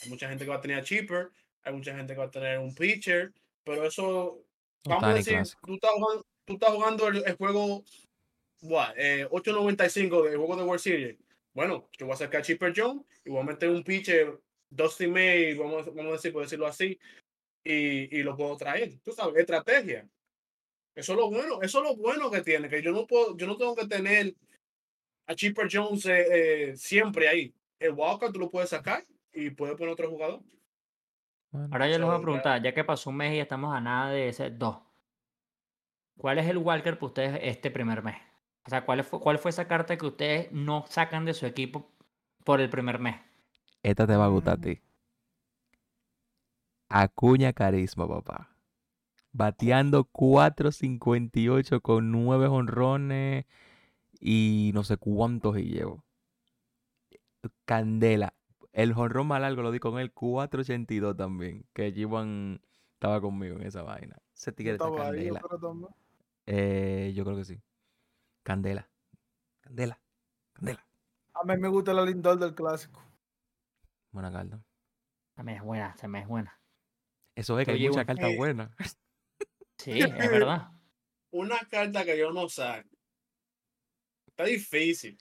Hay mucha gente que va a tener a cheaper, hay mucha gente que va a tener un pitcher, pero eso, vamos a decir, tú estás jugando, tú estás jugando el, el juego what, eh, 8.95 del juego de World Series. Bueno, yo voy a sacar a Chipper Jones y voy a meter un pitcher, Dusty May, vamos, vamos a decir, por decirlo así, y, y lo puedo traer. Tú sabes, estrategia. Eso es lo bueno, eso es lo bueno que tiene, que yo no puedo, yo no tengo que tener a Chipper Jones eh, eh, siempre ahí. El Walker tú lo puedes sacar y puedes poner otro jugador. Bueno, Ahora yo les voy a preguntar, ya que pasó un mes y ya estamos a nada de ese dos. ¿Cuál es el Walker para ustedes este primer mes? O sea, ¿cuál fue, ¿cuál fue esa carta que ustedes no sacan de su equipo por el primer mes? esta te va a gustar a ti. Acuña Carisma, papá. Bateando 4.58 con 9 honrones y no sé cuántos y llevo. Candela. El honrón más largo lo di con él, 4.82 también. Que G1 estaba conmigo en esa vaina. Ese tigre está candela. Eh, yo creo que sí. Candela. Candela. Candela. A mí me gusta la Lindor del clásico. Buena carta. También es buena, también es buena. Eso es que hay Oye, mucha un- carta eh, buena. Sí, es verdad. (laughs) Una carta que yo no saco. Está difícil.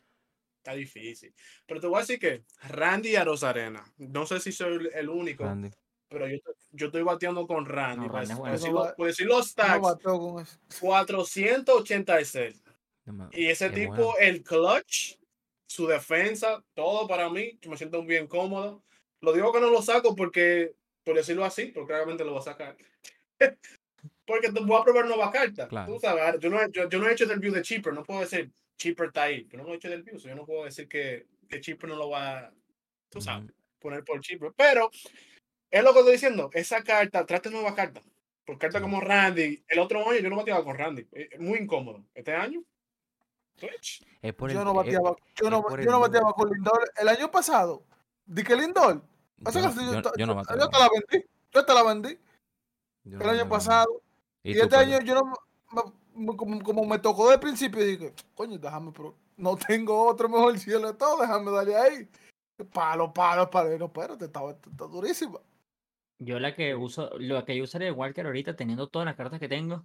Está difícil. Pero te voy a decir que Randy Arozarena. No sé si soy el- único, Randy. pero yo, yo estoy bateando con Randy. No, por, Randy es por bueno. por decir los No eso. 486. Dema- Y ese es tipo, bueno. el clutch, su defensa, todo para mí, me siento bien cómodo. Lo digo que no lo saco porque, por decirlo así, porque claramente lo voy a sacar. (laughs) porque voy a probar nueva carta. Claro. Tú sabes, yo no, yo, yo no he hecho del view de Cheaper, no puedo decir Cheaper está ahí, yo no he hecho del view, so yo no puedo decir que, que Cheaper no lo va, tú sabes, Ujú. poner por Cheaper. Pero es lo que estoy diciendo, esa carta, trate nueva carta. Por carta Sí. como Randy, el otro año yo no bateaba con Randy, es muy incómodo. Este año. Es por Yo el- no es- bateaba, yo no, yo el no bateaba con Lindor. El año pasado, di que Lindor. Yo yo- yo no yo bateaba. te la vendí. Yo te la vendí Yo el no año pasado. ¿Y este año yo no me- me- como, como me tocó del principio, dije, coño, déjame, pero no tengo otro mejor cielo de todo, déjame darle ahí. Palo, palo, palo. Y no, espérate, está, está durísima. Yo la que uso, lo que yo usaría de Walker ahorita, teniendo todas las cartas que tengo,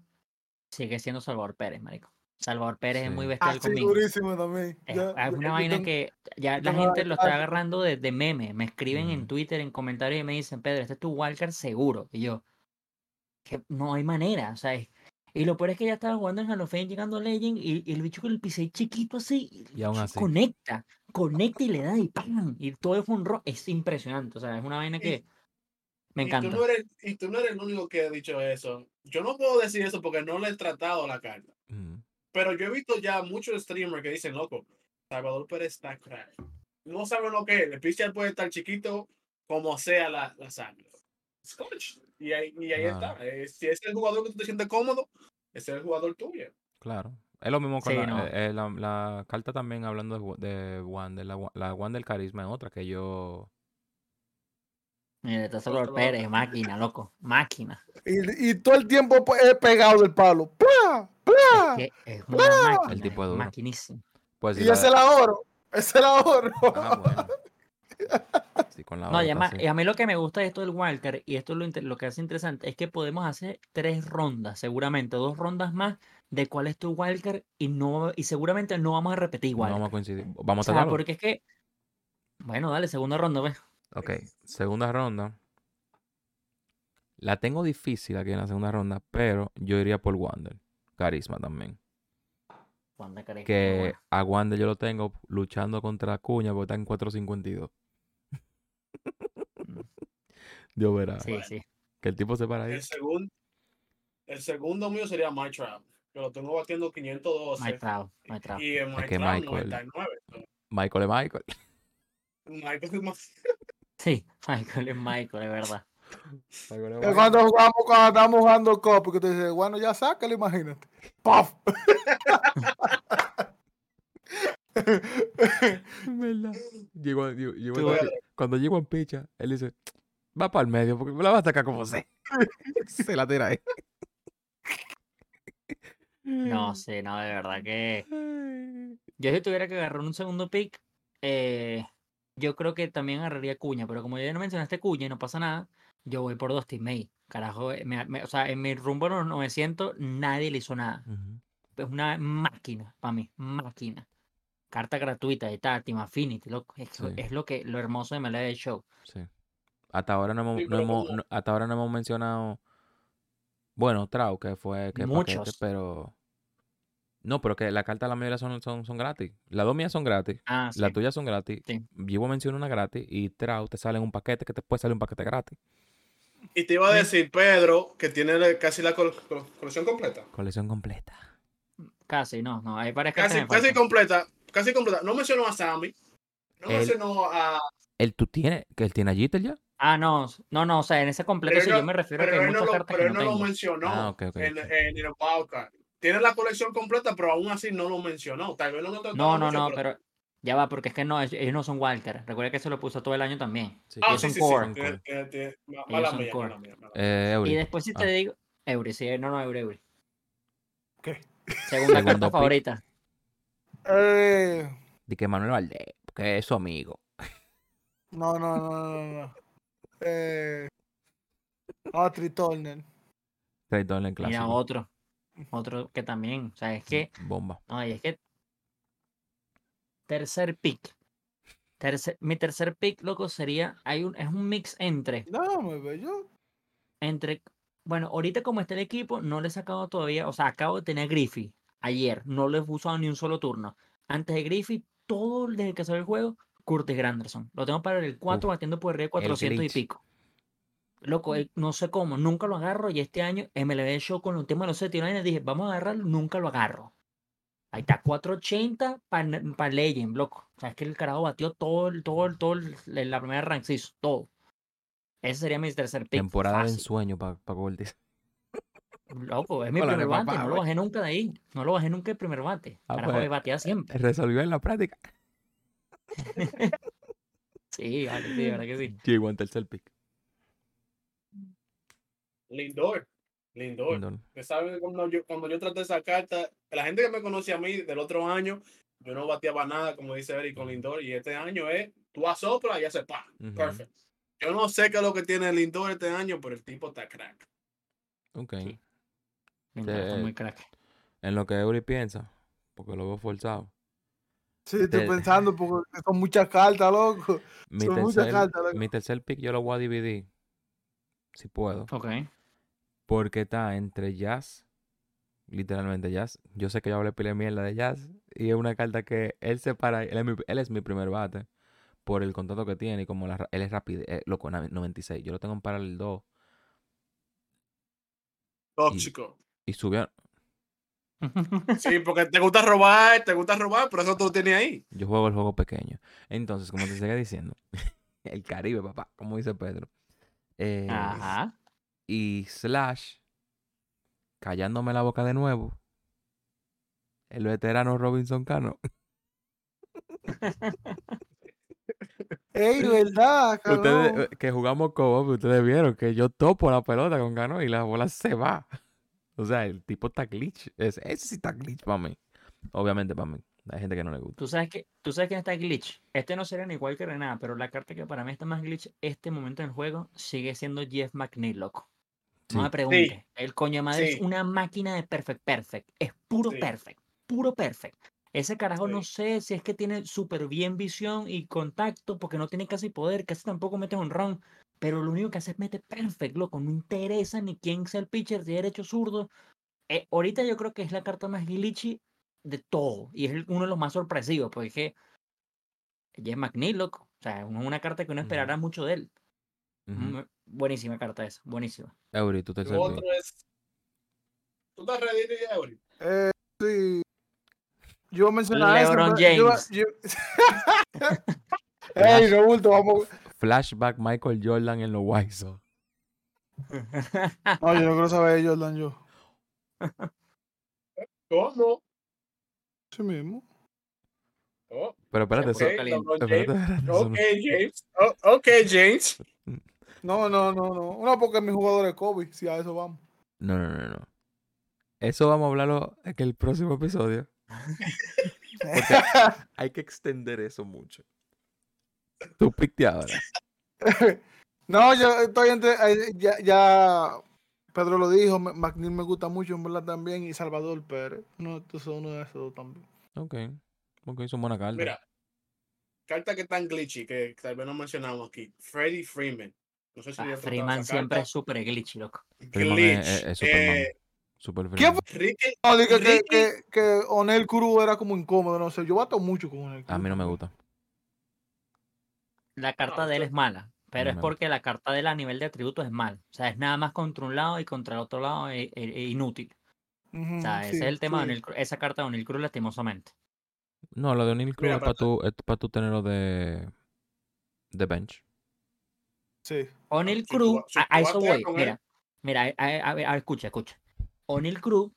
sigue siendo Salvador Pérez, marico. Salvador Pérez es muy Sí. bestial Así conmigo. durísimo también. Es, Ya, una yo vaina tengo- que ya la gente lo está agarrando de, de meme. Me escriben en Ujú. Twitter, en comentarios y me dicen, Pedro, este es tu Walker seguro. Y yo, que no hay manera, o sea, es- y lo peor es que ya estaba jugando en Halo Fame llegando a Legend y, y el bicho con el PC chiquito así, y Y aún así. conecta, conecta y le da y ¡pam! Y todo es un ro es impresionante, o sea, es una vaina Y- que me Y encanta. tú, no eres, y tú no eres el único que ha dicho eso. Yo no puedo decir eso porque no le he tratado la carta. Ujú. Pero yo he visto ya muchos streamers que dicen, loco, Salvador Pérez está crack. No saben lo que es. El pitcher puede estar chiquito como sea la, la saca. Scotch. Y ahí, y ahí Claro. está. Eh, si es el jugador que tú te sientes cómodo, ese es el jugador tuyo. Claro. Es lo mismo con Sí, la, no. eh, eh, la, la carta también hablando de, de Wander. La, la Wander Carisma es otra que yo. Mira, está solo loco. Pérez, máquina, loco. Máquina. Y, y todo el tiempo pues, he pegado del palo. ¡Pla! ¡Pla! Que es una máquina. El tipo es es duro. maquinísimo. Pues sí, Y la ese de- el ahorro. Ese el ahorro. Ah, bueno. (laughs) Sí, con la No, y, además- sí. y a mí lo que me gusta de esto del wildcard, y esto es lo, lo que hace interesante, es que podemos hacer tres rondas, seguramente, dos rondas más de cuál es tu wildcard, y no y seguramente no vamos a repetir No igual. vamos a coincidir. Vamos o a sea, tratarlo. porque es que. Bueno, dale, segunda ronda, pues. Ok, segunda ronda. La tengo difícil aquí en la segunda ronda, pero yo iría por Wander. Carisma también. Wanda Carisma, Que a Wander yo lo tengo luchando contra Cuña porque está en 452. (laughs) Dios verá. Mm. Sí, sí. Que el tipo se para ahí. El segundo, el segundo mío sería My Trap, que lo tengo batiendo 512. My Trout, My Trout. Y en My Es que Trap Michael- 99. Michael es Michael. Michael es más- Sí, (laughs) Michael es Michael, es verdad. Michael es Michael. cuando jugamos, cuando estamos jugando Copa, que te dice, bueno, ya sácalo, imagínate. ¡Paf! (laughs) ¿Verdad? Llegó, llegó- cuando llegó en picha, él dice, va para el medio porque me la va a sacar como sé. (laughs) se la tira ahí. No sé, no, de verdad que. Yo si tuviera que agarrar un segundo pick, eh, yo creo que también agarraría Cuña, pero como ya no mencionaste Cuña y no pasa nada, yo voy por Dustin May. Carajo, eh, me- me- o sea, en mi rumbo a los 900 nadie le hizo nada. Es una máquina, para mí, máquina. Carta gratuita de Team Affinity, loco. Es, Sí. es lo que lo hermoso de MLB Show. Sí. Hasta ahora no hemos, Sí, no hemos- no- hasta ahora no hemos mencionado. Bueno, Trau, que fue que paquete, Muchos. pero. No, pero que la carta la mayoría son, son, son gratis. Las dos mías son gratis. Ah, sí. Las tuyas son gratis. Sí. Yo menciono una gratis y Trau te sale un paquete que te puede salir un paquete gratis. Y te iba a decir, Pedro, que tiene la- casi la col- col- colección completa. Colección completa. Casi, no, no. Hay varias cartas Casi, casi completa. Casi completa. No mencionó a Sammy. No Él- mencionó a. ¿Él tú tienes? ¿Que él tiene a Jeter ya? Ah, no, no, no, o sea, en ese completo Pero sí no- yo me refiero a que él no, lo, pero que él no no lo mencionó Ah, ok, ok, en, ok. en el wildcard. Tiene la colección completa, pero aún así no lo mencionó. Tal vez no lo No, no, no, pero ya va, porque es que no, ellos- no son Walker. Recuerda que se lo puso todo el año también. Sí, Ah, ellos sí, son sí, core. sí. Tiene, tiene, tiene- ma- Ellos Mala son mía, core. mala mía, mala mía. Eh, Eury. Y después si te Ah. digo, Eury, sí, no, no, Eury, Eury. ¿Qué? Segunda carta favorita. Eh, Di que Manuel Valdés, porque es su amigo. no, no, no, no, no. Eh, ah, Tri Turner. Trey Turner Mira, otro. Otro que también, o sea, es que, Bomba. ay, es que tercer pick. Tercer, mi tercer pick, loco, sería, hay un, es un mix entre No, me bello. entre, bueno, ahorita como está el equipo, no le he sacado todavía, o sea, acabo de tener a Griffey ayer, no le he usado ni un solo turno. Antes de Griffey, todo desde que salió el juego, Curtis Granderson. Lo tengo para el 4 Uf, batiendo por arriba de 400 y pico. Loco, eh, no sé cómo, nunca lo agarro y este año MLB Show con el tema de los setios, dije, vamos a agarrarlo, nunca lo agarro. Ahí está, 480 para Legend, loco. O sea, es que el carajo batió todo, el, todo, el, todo, el- la primera rank, sí, todo. Ese sería mi tercer pick. Temporada de ensueño para pa Cortés. Loco, es mi Hola, primer bate, no lo güey. bajé nunca de ahí. No lo bajé nunca el primer bate. Ah, Carajo, pues. me batea siempre. Resolvió en la práctica. (laughs) Sí, vale, sí, verdad que sí. (laughs) Llegó en tercer pick. Lindor. Lindor. Lindor. Usted sabe cuando yo, cuando yo traté esa carta, la gente que me conoce a mí del otro año, yo no bateaba nada, como dice Eric, con Lindor. Y este año es, tú asoplas y hace pa. Ujú. Perfect. Yo no sé qué es lo que tiene Lindor este año, pero el tipo está crack. Ok. Sí. Lindor fue Eh, muy crack. En lo que Eury piensa, porque lo veo forzado. Sí, estoy pensando porque son muchas cartas, loco. Mi Son muchas cartas, loco. mi tercer pick yo lo voy a dividir. Si puedo. Ok. Porque está entre jazz. Literalmente jazz. Yo sé que yo hablé pile de mierda de jazz. Y es una carta que él se para. Él es mi, él es mi primer bate. Por el contrato que tiene. Y como la él es rápido. Eh, loco, na- 96. Yo lo tengo en paralel 2. Tóxico. Y subió. Sí, porque te gusta robar, te gusta robar, pero eso tú lo tienes ahí. Yo juego el juego pequeño. Entonces, como te seguía diciendo. (laughs) El Caribe, papá, como dice Pedro. Eh, Ajá. Y Slash, callándome la boca de nuevo, el veterano Robinson Cano. (laughs) ¡Ey, verdad, Ustedes cabrón! eh, que jugamos co ustedes vieron que yo topo la pelota con Cano y la bola se va. O sea, el tipo está glitch. Ese, ese sí está glitch para mí. Obviamente para mí. Hay gente que no le gusta. Tú sabes que, tú sabes que está glitch. Este no sería ni igual que Renata, pero la carta que para mí está más glitch este momento del juego sigue siendo Jeff McNeil, loco. No Sí. me preguntes. El coño de madre Sí. es una máquina de perfect perfect. Es puro Sí. perfect. Puro perfect. Ese carajo no sé si es que tiene súper bien visión y contacto, porque no tiene casi poder, casi tampoco mete un round. Pero lo único que hace es mete perfect, loco. No interesa ni quién sea el pitcher, si es derecho zurdo. Eh, ahorita yo creo que es la carta más glitchy de todo. Y es uno de los más sorpresivos, porque es que Jeff McNeil, loco. O sea, es una carta que uno esperará mucho de él. Mm, Buenísima carta esa, buenísima. Eury, tú te Lo otro es. ¿Tú estás ready, Eury? Eh, sí. Yo iba a mencionar eso, LeBron yo iba- James. yo- ¡Ey, no, bulto! Vamos. Flashback Michael Jordan en los White Sox. No, yo no quiero saber de Jordan, yo. (laughs) ¿Cómo? Sí mismo. Oh, Pero espérate, puso eso, caliente. LeBron espérate, James. espérate, eso Ok, James. Oh, ok, James. No, no, no, no. No, porque mi jugador es Kobe. Si a eso vamos. No, no, no, no. Eso vamos a hablarlo en el próximo episodio. Porque (laughs) hay que extender eso mucho. Tú picte ahora. (laughs) no, yo estoy entre. Ya, ya Pedro lo dijo. McNeil me gusta mucho, en verdad también. Y Salvador Pérez. No, entonces uno de esos dos también. Ok. Ok, son buenas cartas. Mira, carta que tan glitchy que tal vez no mencionamos aquí. Freddie Freeman. No sé si Ah, Freeman siempre es súper glitchy, loco. Freeman Glitch. es, es-. Eh, Super ¿Quién Freeman. Ricky, No, dije que, Ricky- que, que Onel Cruz era como incómodo, no sé. Yo bato mucho con Onel Cruz. A mí no me gusta. La carta No, de él es mala, pero No es porque la carta de él a nivel de atributos es mal. O sea, es nada más contra un lado y contra el otro lado es, es- es inútil. O sea, ese sí, es el tema de sí. O'Neal Cruz- esa carta de O'Neal Cruz lastimosamente. No, lo de O'Neal Cruz Mira, es para tú, es para tú tenerlo de, de bench. Sí. Tú Cruz, si a, eso voy. Mira, mira, a- a- a ver, a ver, escucha, escucha. O'Neal Cruz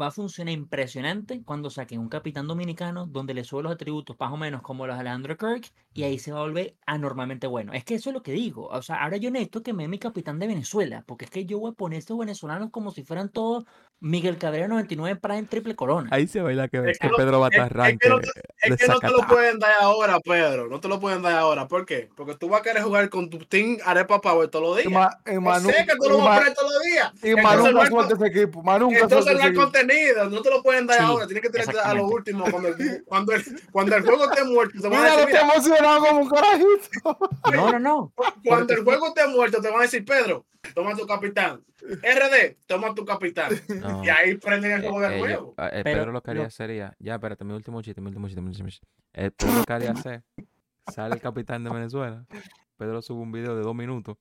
va a funcionar impresionante cuando saquen un capitán dominicano donde le sube los atributos más o menos como los de Alejandro Kirk y ahí se va a volver anormalmente bueno. Es que eso es lo que digo. O sea, ahora yo necesito que me dé mi capitán de Venezuela, porque es que yo voy a poner estos venezolanos como si fueran todos Miguel Cabrera 99 Prime triple corona. Ahí se baila que, Es que que Pedro es- es que no Es que no te lo pueden dar ahora, Pedro. No te lo pueden dar ahora. ¿Por qué? Porque tú vas a querer jugar con tu team Arepa Power todos los Y, días. ma, y Manu, sé que tú lo y vas a poner todos los días. y Manu nunca suelta ese equipo. Manu nunca Entonces suelta no ese hay equipo. Contenido, no te lo pueden dar Sí, ahora, tienes que tirarte a lo último cuando el, cuando el, cuando el juego esté muerto. Te van a Mira, decir, mira, emocionado como un carajito. No, no, no. (laughs) cuando el juego esté muerto, te van a decir, Pedro, toma tu capitán. RD, toma tu capitán. No. Y ahí prenden el Eh, juego de ellos- nuevo. eh, eh, Pero Pedro lo que haría lo- sería, ya, espérate, mi último chiste, mi último chiste, mi último chiste. Eh, Pedro lo que haría hacer, sale el capitán de Venezuela, Pedro sube un video de dos minutos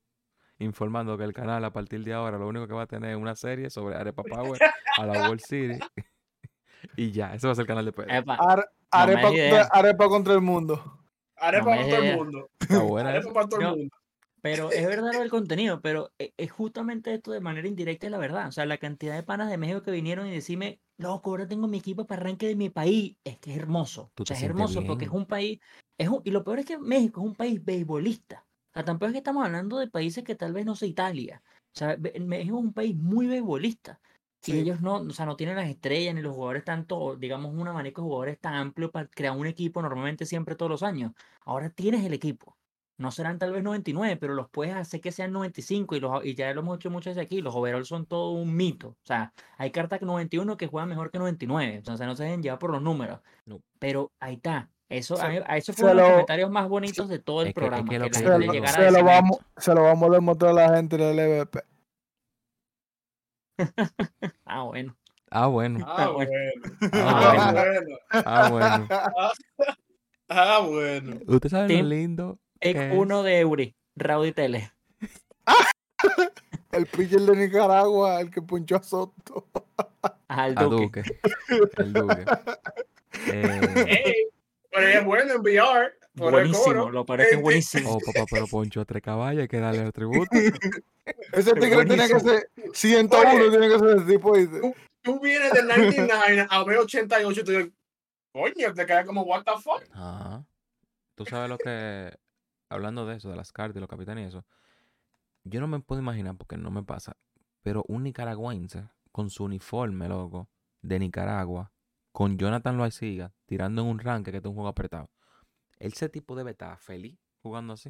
informando que el canal a partir de ahora lo único que va a tener es una serie sobre Arepa (laughs) Power a la World City (laughs) y ya, ese va a ser el canal de Pedro. Epa, Are- arepa, contra, arepa contra el mundo. Arepa no todo el mundo. Arepa para todo No. el mundo. Pero es verdad lo del contenido, pero e- es justamente esto de manera indirecta es la verdad. O sea, la cantidad de panas de México que vinieron y decirme, loco, ahora tengo mi equipo para arranque de mi país. Es que es hermoso. O sea, es hermoso porque es un país. Es un- y lo peor es que México es un país beisbolista. O sea, tampoco es que estamos hablando de países que tal vez no sea Italia. O sea, México es un país muy beisbolista. Y Sí. ellos no, o sea, no tienen las estrellas ni los jugadores tanto, digamos, un abanico de jugadores tan amplio para crear un equipo normalmente siempre todos los años. Ahora tienes el equipo. No serán tal vez 99, pero los puedes hacer que sean 95 y, los, y ya lo hemos hecho muchas veces aquí. Los overalls son todo un mito. O sea, hay cartas que 91 que juegan mejor que 99. O sea, no se dejen llevar por los números. No. Pero ahí está. Eso, Se- a, mí- a eso fue uno de los lo- comentarios más bonitos de todo el Es que- es programa. que Que, lo Se lo, se lo vamos, se lo vamos a demostrar a la gente del LVP. (laughs) Ah, bueno. Ah, bueno, Ah, bueno. bueno. Ah, Ah, bueno. bueno. ah, bueno. Ah, bueno. ¿Usted sabe lo Team lindo Pick que uno es? de Eury, Rowdy Tele. (laughs) El pitcher de Nicaragua, el que punchó a Soto. Al Duque. Duque. El Duque. (laughs) Eh, Pero es bueno en VR. Buenísimo, lo peor es que es Eh, eh, buenísimo. Oh, papá, pero Poncho a tres caballos, hay que darle el tributo. (laughs) Ese tigre tiene que ser 101, Oye. tiene que ser tipo. ¿viste? Tú vienes de 99 a ver 88 y tú dices, coño, te quedas como, what the fuck. Ajá. Tú sabes lo que. Hablando de eso, de las cartas y los capitanes y eso. Yo no me puedo imaginar porque no me pasa. Pero un nicaragüense con su uniforme, loco, de Nicaragua, con Jonathan Loaiziga, tirando en un ranque que es un juego apretado. Ese tipo debe estar feliz jugando así.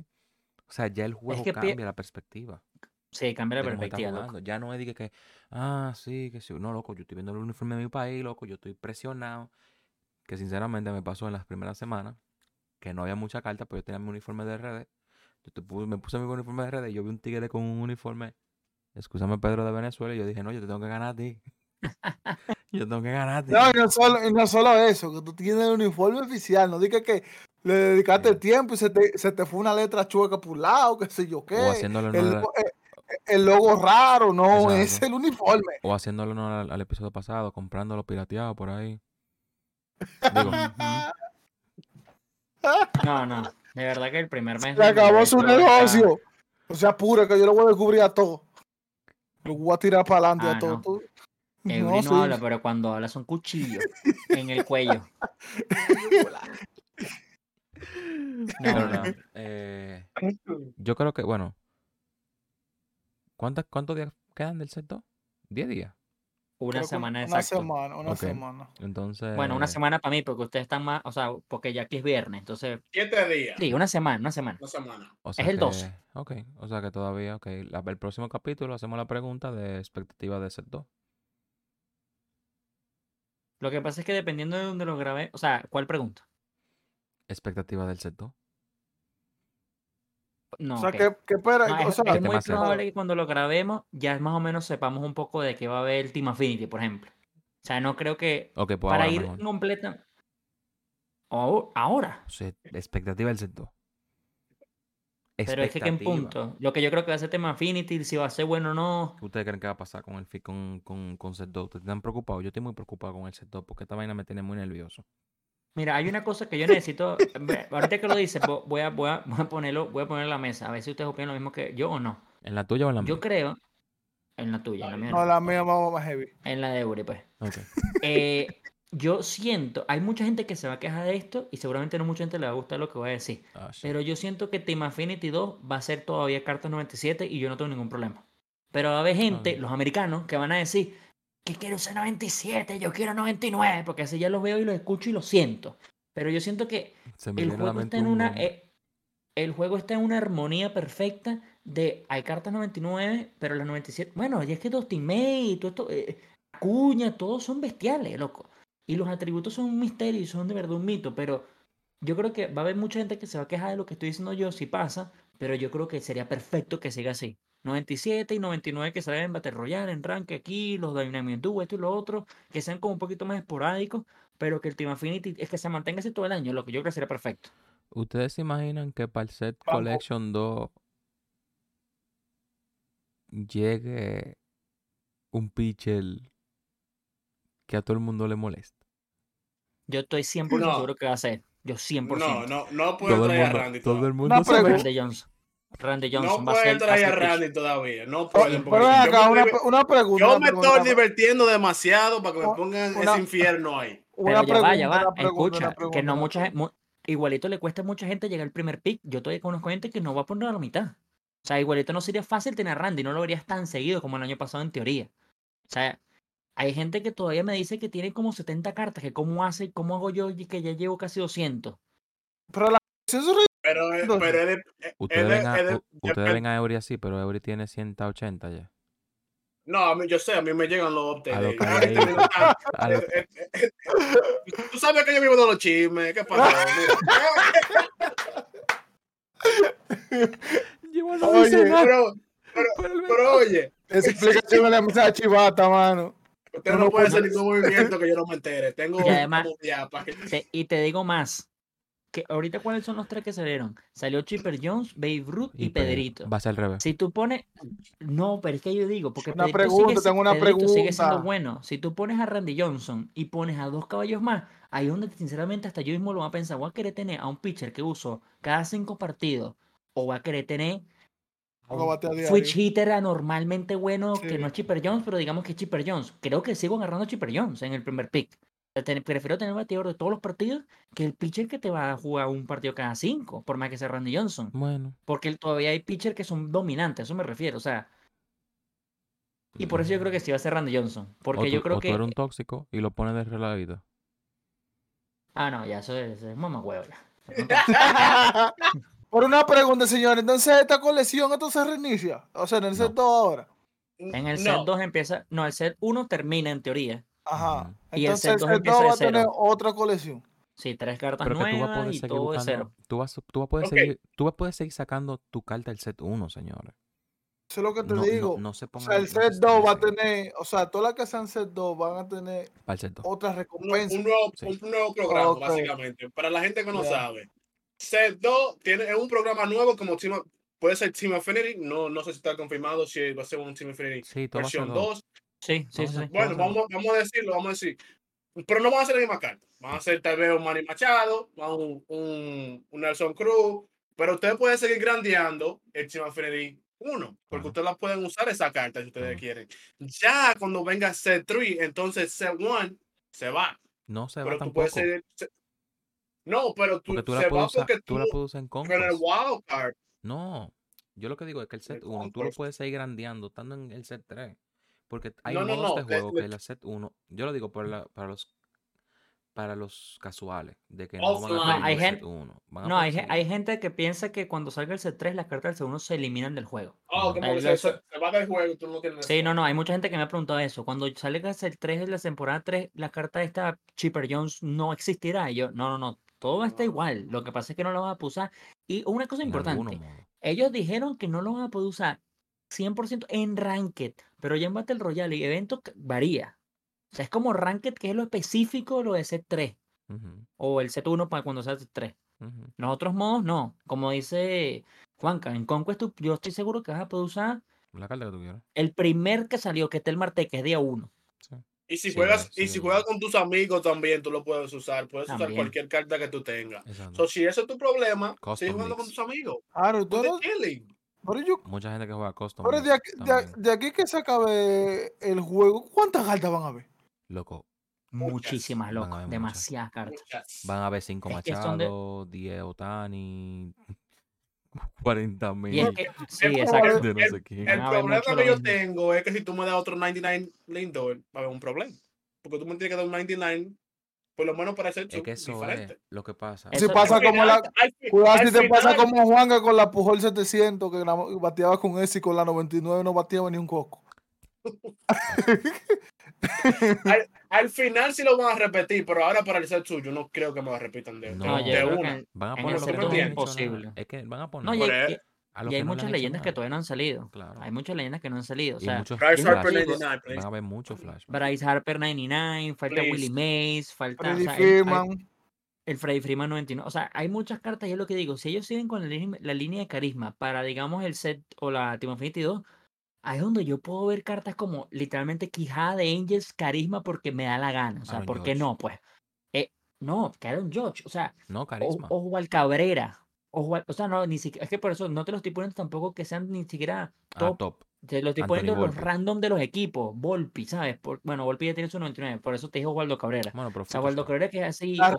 O sea, ya el juego que cambia la perspectiva. Sí, cambia la perspectiva, loco. Ya no es de que, que, ah, sí, que sí. No, loco, yo estoy viendo el uniforme de mi país, loco, yo estoy presionado. Que sinceramente me pasó en las primeras semanas, que no había mucha carta, pero yo tenía mi uniforme de RD. Yo te pu- me puse mi uniforme de RD y yo vi un tigre con un uniforme, escúchame Pedro de Venezuela, y yo dije, no, yo te tengo que ganar a ti. Yo tengo que ganar a ti. No, y no solo, y no solo eso, que tú tienes el uniforme oficial, no digas que le dedicaste Sí. el tiempo y se te, se te fue una letra chueca por un lado, qué sé yo qué. o haciéndole honor, El, al- lo- eh, el logo raro, no, es Exacto. el uniforme. o haciéndole honor al, al episodio pasado, comprándolo pirateado por ahí. Digo, (laughs) No, no. De verdad que el primer mes. Se acabó su negocio. O sea, pura que yo lo voy a descubrir a todo. Lo voy a tirar para adelante Ah, a todo. no. Eury No, no, sí. habla, pero cuando habla son cuchillos en el cuello. (laughs) No, no. no, eh, yo creo que, bueno, ¿cuántas, ¿cuántos días quedan del set 2? ¿10 días? Una creo semana Una semana, una semana. Entonces. Bueno, una semana para mí, porque ustedes están más, o sea, porque ya aquí es viernes, entonces, Siete días. sí, una semana, una semana. Una semana. o es el que- 12. Ok, o sea que todavía, ok. la- el próximo capítulo hacemos la pregunta de expectativa de set 2. Lo que pasa es que dependiendo de dónde lo grabé, o sea, ¿cuál pregunta? Expectativa del set 2. No, o sea, ok. que, que espera, No, o es, sea, es ¿qué muy probable que cuando lo grabemos ya más o menos sepamos un poco de qué va a haber el Team Affinity, por ejemplo. O sea, no creo que pues para ir mejor. completa. O- ahora. O sea, expectativa del set 2. Pero es que, que en punto. Lo que yo creo que va a ser tema Affinity, si va a ser bueno o no. ¿Qué ustedes creen que va a pasar con el fi- con, con, con set 2? ¿Ustedes están preocupados? Yo estoy muy preocupado con el set 2 porque esta vaina me tiene muy nervioso. Mira, hay una cosa que yo necesito. Ahorita que lo dices, vo- voy a, voy, a, voy a ponerlo, voy a poner en la mesa. A ver si ustedes opinan lo mismo que yo o no. ¿En la tuya o en la mía? Yo creo. En la tuya, en la mía. no, no. la mía va más heavy. En la de Eury, pues. Ok. Eh, yo siento, hay mucha gente que se va a quejar de esto y seguramente no mucha gente le va a gustar lo que voy a decir. Ah. Pero yo siento que Team Affinity 2 va a ser todavía cartas 97 y yo no tengo ningún problema. Pero va a haber gente, Ok. los americanos, que van a decir que quiero ser 97, yo quiero 99, porque así ya los veo y los escucho y los siento. Pero yo siento que el juego está en un una eh, el juego está en una armonía perfecta de hay cartas 99 pero las 97 bueno y es que dos teammates todo esto eh, Acuña todos son bestiales loco y los atributos son un misterio y son de verdad un mito pero yo creo que va a haber mucha gente que se va a quejar de lo que estoy diciendo yo si pasa pero yo creo que sería perfecto que siga así 97 y 99 que salgan en Battle Royale, en Rank aquí, los Dynamic Duo, esto y lo otro, que sean como un poquito más esporádicos, pero que el Team Affinity es que se mantenga así todo el año, lo que yo creo que sería perfecto. ¿Ustedes se imaginan que para el set Vamos. Collection 2 llegue un pitcher que a todo el mundo le molesta? Yo estoy 100% No. seguro que va a ser. Yo 100%. No, no, no puede Todo el traer a Randy todo el mundo Una sabe. Randy Johnson. Randy No Johnson va a ser. pueden traer a pitch. Randy todavía. No pueden. porque pero acá, una, pregunta. yo me pregunta, estoy divirtiendo demasiado para que me pongan una- ese infierno ahí. Una Pero ya va, ya pregunta, va. pregunta, Escucha, que no mucha gente. Igualito le cuesta a mucha gente llegar al primer pick. Yo todavía conozco gente que no va a poner a la mitad. O sea, igualito no sería fácil tener a Randy. No lo verías tan seguido como el año pasado en teoría. O sea, hay gente que todavía me dice que tiene como 70 cartas. Que cómo hace, cómo hago yo y que ya llevo casi 200. Pero la Pero, pero es de- es Ustedes de- ven a, de- ustedes ven a Eury así, pero Eury tiene 180 ya. No, a mí, yo sé, a mí me llegan los updates. De- (laughs) (laughs) eh, eh, eh, Tú sabes que yo vivo de los chismes. ¿Qué pasó? (laughs) Mira. Oye, pero, pero, pero oye, esa explicación me la misa chivata, mano. Usted no no puede hacer ningún (laughs) movimiento que yo no me entere. Tengo Y además- para que- Te- y te digo más. Que ahorita, ¿cuáles son los tres que salieron? Salió Chipper Jones, Babe Ruth y, Pe- Pedrito. Va a ser al revés. Si tú pones. No, pero es que yo digo, porque Una Pedrito pregunta, sigue, si- tengo una Pedrito sigue siendo pregunta. bueno. Si tú pones a Randy Johnson y pones a dos caballos más, ahí es donde sinceramente hasta yo mismo lo voy a pensar, voy a querer tener a un pitcher que uso cada cinco partidos o voy a querer tener diario. switch hitter anormalmente bueno que no es. Chipper Jones, pero digamos que es Chipper Jones. Creo que sigo agarrando a Chipper Jones en el primer pick. Prefiero tener bateador de todos los partidos que el pitcher que te va a jugar un partido cada cinco, por más que sea Randy Johnson. Bueno. Porque todavía hay pitchers que son dominantes, a eso me refiero. O sea, y por eso yo creo que sí va a ser Randy Johnson. o Porque tú, yo creo o que. tú eres un tóxico y lo pones de. Ah, no, ya, eso es, es mamahuevo ya. (laughs) (laughs) Por una pregunta, señor. Entonces, esta colección, esto se reinicia. O sea, en el No. set 2 ahora. En el No, set 2 empieza. No, el set 1 termina en teoría. Ajá. Y el Entonces, set el dos set empieza 2 de va a tener otra colección. Sí, tres cartas Pero que tú vas a nuevas poder y seguir todo de buscando. cero. Tú vas, tú vas a poder Ok. seguir, tú vas a poder seguir sacando tu carta del set 1, señores. Eso es lo que te No, no, digo. no se o sea, el no se set 2 va a tener, o sea, todas las que sean set 2 van a tener el 2. otras un, recompensas. un nuevo, Sí. un nuevo programa, Ok. básicamente. Para la gente que no Ya. sabe. Set 2 tiene es un programa nuevo como Team, puede ser Team Affinity. No, no sé si está confirmado si va a ser un Team Affinity Sí, va versión dos. 2. Sí, sí, sí. Bueno, va vamos, vamos a decirlo, vamos a decir. Pero no van a ser la misma carta. Van a ser tal vez un Manny Machado, un, un, un Nelson Cruz. Pero ustedes pueden seguir grandeando el Team Affinity 1. Porque ustedes la pueden usar esa carta si ustedes Ajá. quieren. Ya cuando venga set 3, entonces set 1 se va. No se va Pero tú tampoco. puedes seguir. No, pero tú, Porque tú la se va puedes usar, porque tú tú la puedes usar en con el conquest. wild card. No, yo lo que digo es que el set 1 tú lo puedes seguir grandeando estando en el set 3. Porque hay No, no, modos no, de le- juego que el set 1, yo lo digo para, la- para los para los casuales, de que no van a hay el gen- set 1. Van a No, hay, hay gente que piensa que cuando salga el set 3, las cartas del segundo se eliminan del juego. Oh, como que se, se- se va del juego, tú no tienes. Sí, no, no, hay mucha gente que me ha preguntado eso. Cuando salga el set 3 de la temporada 3, la carta de esta Chipper Jones no existirá. Y yo, no, no, no, todo está igual. Lo que pasa es que no lo van a poder usar. Y una cosa En importante, ellos dijeron que no lo van a poder usar 100% en Ranked, pero ya en Battle Royale y eventos varía. O sea, es como Ranked, que es lo específico, lo de set 3, Ujú, o el set 1 para cuando sea el set 3. ujú. Los otros modos no. Como dice Juanca, en Conquest tú- yo estoy seguro que vas a poder usar La carta que tú quieras. el primer que salió, que está el Marte, que es día 1. Sí. Y si Sí, juegas, sí, y si juegas con tus amigos también, tú lo puedes usar. Puedes usar cualquier carta que tú tengas. Exacto. So, si eso es tu problema, sigue jugando con tus amigos. Claro, tú pero yo, Mucha gente que juega custom. pero de aquí, de, también. de aquí que se acabe el juego, ¿cuántas cartas van a ver? Loco. Muchísimas, loco. haber. Demasiadas cartas. Van a haber 5 Es que son de- Machado, 10 Otani, 40 Y mil es que, sí, el exacto. problema- de no sé quién. El haber problema que yo mismo. tengo es que si tú me das otro 99 Lindor, va a haber un problema. Porque tú me tienes que dar un 99, por lo menos para ser Es que eso diferente. es lo que pasa. Eso- Si pasa Al como la. final- al fi- Cuidado al si te pasa como Juanga con la Pujol 700, que bateaba con ese y con la 99 no bateaba ni un coco. (laughs) al, al final sí lo van a repetir, pero ahora para el set suyo no creo que me lo repitan de, No, de que una. en- Van a poner lo que es imposible. Es que van a poner No, y hay, y- a lo y hay no muchas leyendas que todavía no han salido. Claro. Hay muchas leyendas que no han salido. O Y sea, muchos Bryce Harper flashbacks. 99, please. Van a haber muchos flashbacks. Bryce Harper 99, falta Please. Willie Mays, falta. o Freddy sea, hay- hay- Freeman. el Freddy Freeman 99. O sea, hay muchas cartas y es lo que digo. Si ellos siguen con la, línea- la línea de carisma para, digamos, el set o la Team Infinity 2, ahí es donde yo puedo ver cartas como literalmente Quijada de Angels, carisma porque me da la gana. O sea, Aaron ¿por qué no? Pues, eh, no, que Aaron Judge. O sea, No, carisma. o Juan Cabrera. O, o sea, no, ni siquiera. Es que por eso no te los estoy poniendo tampoco que sean ni siquiera Ah, top. top. Te lo estoy Anthony poniendo los random de los equipos. Volpi, ¿sabes? Por- bueno, Volpi ya tiene su 99, por eso te dijo Waldo Cabrera. Bueno, pero O sea, Waldo. Cabrera que es así. O-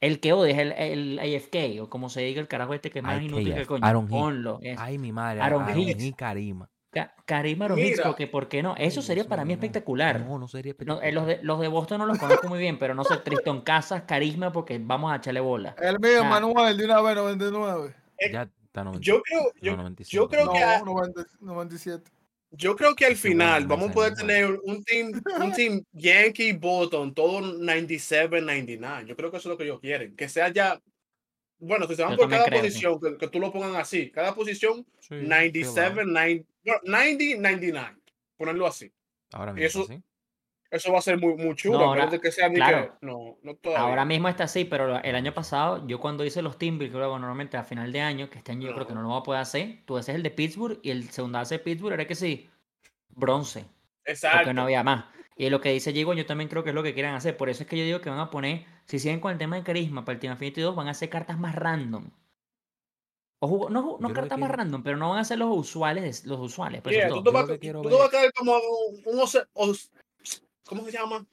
el que odia es el, el AFK, o como se diga el carajo este que es más inútil que el coño. Aaron. Ponlo. Ay, mi madre. Aaron Aaron Hicks. Heath, Karima. Ka Karim Aron que por qué no. Eso sería para mí espectacular. No, no sería eh, espectacular. No, los, de, los, de, Boston no los conozco muy bien, pero no sé, Tristón Casas, Carisma, porque vamos a echarle bola. El mío, nah. Manuel, de una vez, 99. Eh, ya está 90, yo creo, yo, 95, yo creo que... A, 90, 97. Yo creo que al final vamos a poder tener un team, un team Yankee, Boston, todo 97, 99. Yo creo que eso es lo que ellos quieren. Que sea ya bueno, que se van yo por cada creo, posición, sí. que, que, tú lo pongan así. Cada posición, sí, 97, 9, 90-99, ponerlo así. Ahora mismo. Eso, ¿sí? eso va a ser muy, muy chulo, no, ahora, que sea claro, no, no Ahora mismo está así, pero el año pasado, yo cuando hice los Timber, que luego normalmente a final de año, que este año yo creo que no lo voy a poder hacer, tú haces el de Pittsburgh y el segundo hace Pittsburgh era que sí, bronce. Exacto. Porque no había más. Y lo que dice Diego, yo también creo que es lo que quieran hacer. Por eso es que yo digo que van a poner, si siguen con el tema de carisma para el Team Infinity 2, van a hacer cartas más random. O jugo- no, no cartas más quiero- random, pero no van a ser los usuales, los usuales. pues, Yeah, eso tú, te vas, tú ver- vas a caer como un, un ¿cómo se llama?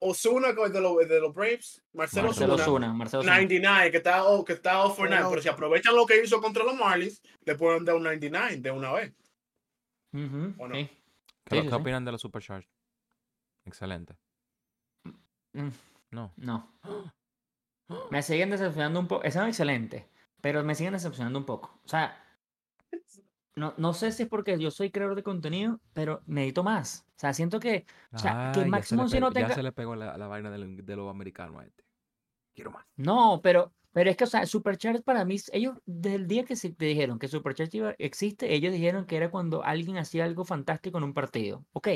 Osuna de los de los Braves, Marcelo, Marcelo Osuna, Osuna, Marcelo Osuna. 99, que está, oh, que está off for Pero- nine, pero si aprovechan lo que hizo contra los Marlins, le pueden dar un 99 de una vez. Ujú, ¿O no? sí. ¿Qué, Sí, sí, opinan de los Supercharged? Excelente. Mm, No. No. Me siguen decepcionando un poco. Son excelentes, pero me siguen decepcionando un poco. O sea, no, no sé si es porque yo soy creador de contenido, pero necesito más. O sea, siento que, o sea, que Max se le Monsi no pegó- ya tenga. se le pegó la, la vaina del- de los americanos a este. Quiero más. No, pero, pero es que, o sea, Supercharge para mí, ellos, desde el día que se te dijeron que Supercharge existe, ellos dijeron que era cuando alguien hacía algo fantástico en un partido. Ok.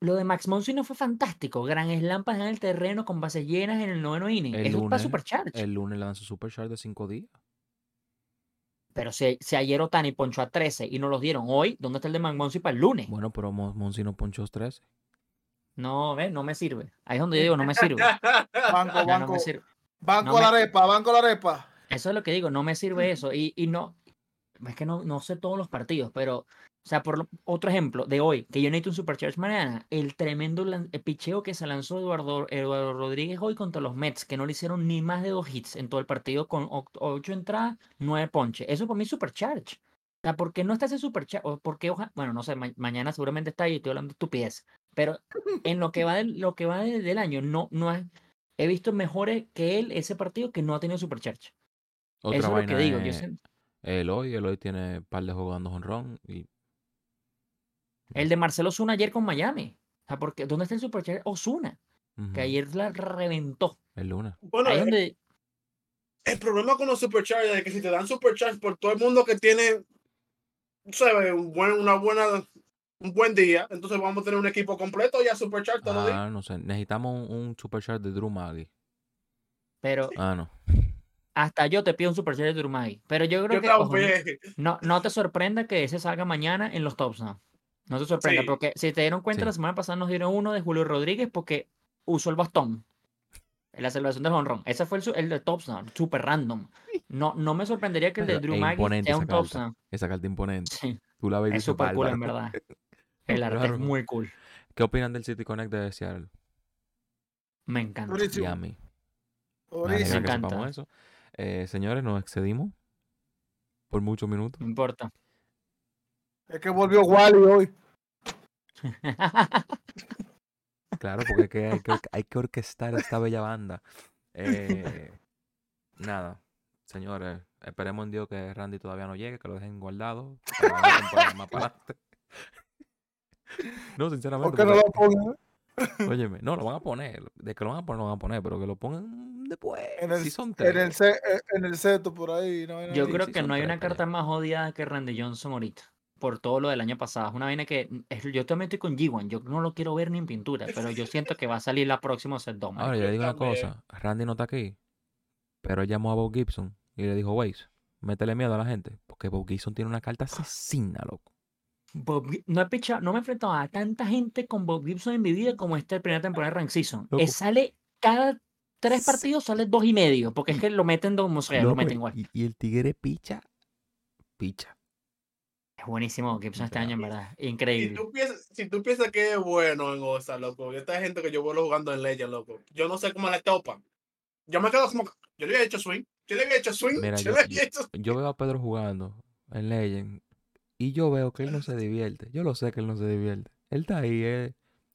Lo de Max Monsi no fue fantástico. Gran Slam en el terreno con bases llenas en el noveno inning. El Eso es para lunes, Supercharge. El lunes le dan su Supercharged de cinco días. Pero si, si ayer Otani ponchó a 13 y no los dieron hoy, ¿dónde está el de Max Monsi para el lunes? Bueno, pero Mon- Monsi no ponchó 13. No, ve, no me sirve. Ahí es donde yo digo, no me sirve. (laughs) Banco, no banco. me sirve. Banco no la me- arepa, banco la arepa. Eso es lo que digo, no me sirve eso. Y, y no, es que no, no sé todos los partidos, pero, o sea, por lo- otro ejemplo de hoy, que yo necesito un Supercharge mañana, el tremendo lan- el picheo que se lanzó Eduardo, Eduardo Rodríguez hoy contra los Mets, que no le hicieron ni más de dos hits en todo el partido, con ocho entradas, nueve ponches. Eso para mí es Supercharge. O sea, ¿por qué no está ese Supercharge? O por qué hoja- bueno, no sé, ma- mañana seguramente está ahí, estoy hablando de estupidez. Pero en lo que va del, lo que va de- del año, no, no es, he visto mejores que él ese partido que no ha tenido Supercharge. Otra Eso es lo que digo. Yo sé- el hoy. El hoy tiene un par de juegos dando honrón. Y El de Marcelo Osuna ayer con Miami. O sea, porque, ¿dónde está el Supercharge Osuna? Ujú, Que ayer la reventó. el. Bueno, Ahí es el, donde. el problema con los Superchargers es que si te dan Supercharge por todo el mundo que tiene, ¿sabes? Un buen, una buena, un buen día, entonces vamos a tener un equipo completo ya Supercharge todos los días. Ah, no sé. Necesitamos un, un de Drew Maggi. Pero Ah, no. hasta yo te pido un Supercharge de Urmai. Pero yo creo Yo que. ojo, no, no te sorprenda que ese salga mañana en los tops, ¿no? No te sorprenda, Sí. porque si te dieron cuenta, Sí. la semana pasada nos dieron uno de Julio Rodríguez porque usó el bastón. En la celebración del honrón. Ese fue el, el de Tops Now, super random. No, no me sorprendería que el de Drew es Maggi imponente sea un Tops carta. Now. Esa carta imponente. Sí, Tú la ves es súper cool, en verdad. El (laughs) arte es muy cool. ¿Qué opinan del City Connect de Seattle? Me encanta. Y a mí. Me encanta. eso. Eh, señores, nos excedimos por muchos minutos. No importa. Es que volvió Wally hoy. (laughs) Claro, porque es que hay, que, hay que orquestar esta bella banda. Eh, nada, señores, esperemos en Dios que Randy todavía no llegue, que lo dejen guardado. para más para adelante. No, sinceramente. ¿Por qué no lo ponen? Óyeme, no, lo van a poner. De que lo van a poner, lo van a poner, pero que lo pongan después. En el, si son en el, eh, en el seto por ahí. No, hay Yo creo sí que no hay una carta más odiada que Randy Johnson ahorita. Por todo lo del año pasado. Es una vaina que. mm, es- Yo también estoy con G1. Yo no lo quiero ver ni en pintura. (laughs) Pero yo siento que va a salir la próxima set 2. Ahora, yo le digo una cosa. Randy no está aquí, pero él llamó a Bob Gibson y le dijo, Waze, métele miedo a la gente. Porque Bob Gibson tiene una carta asesina, loco. Bob no, he pichado- no me he enfrentado a tanta gente con Bob Gibson en mi vida como esta primera temporada de Rank Season. Loco. Sale cada tres partidos, sale dos y medio. Porque es que lo meten como sea, lo meten igual. y, y el tigre picha, picha. Es buenísimo Bob Gibson este año, en verdad. Si Increíble. tú, piensas, si tú piensas que es bueno en Osa, loco, y esta gente que yo vuelo jugando en Legend, loco, yo no sé cómo le topan. Yo me quedo como, yo le había hecho swing, yo le había hecho swing, Mira, yo yo- le había hecho Yo veo a Pedro jugando en Legend y yo veo que él no se divierte. Yo lo sé que él no se divierte. Él está ahí, eh.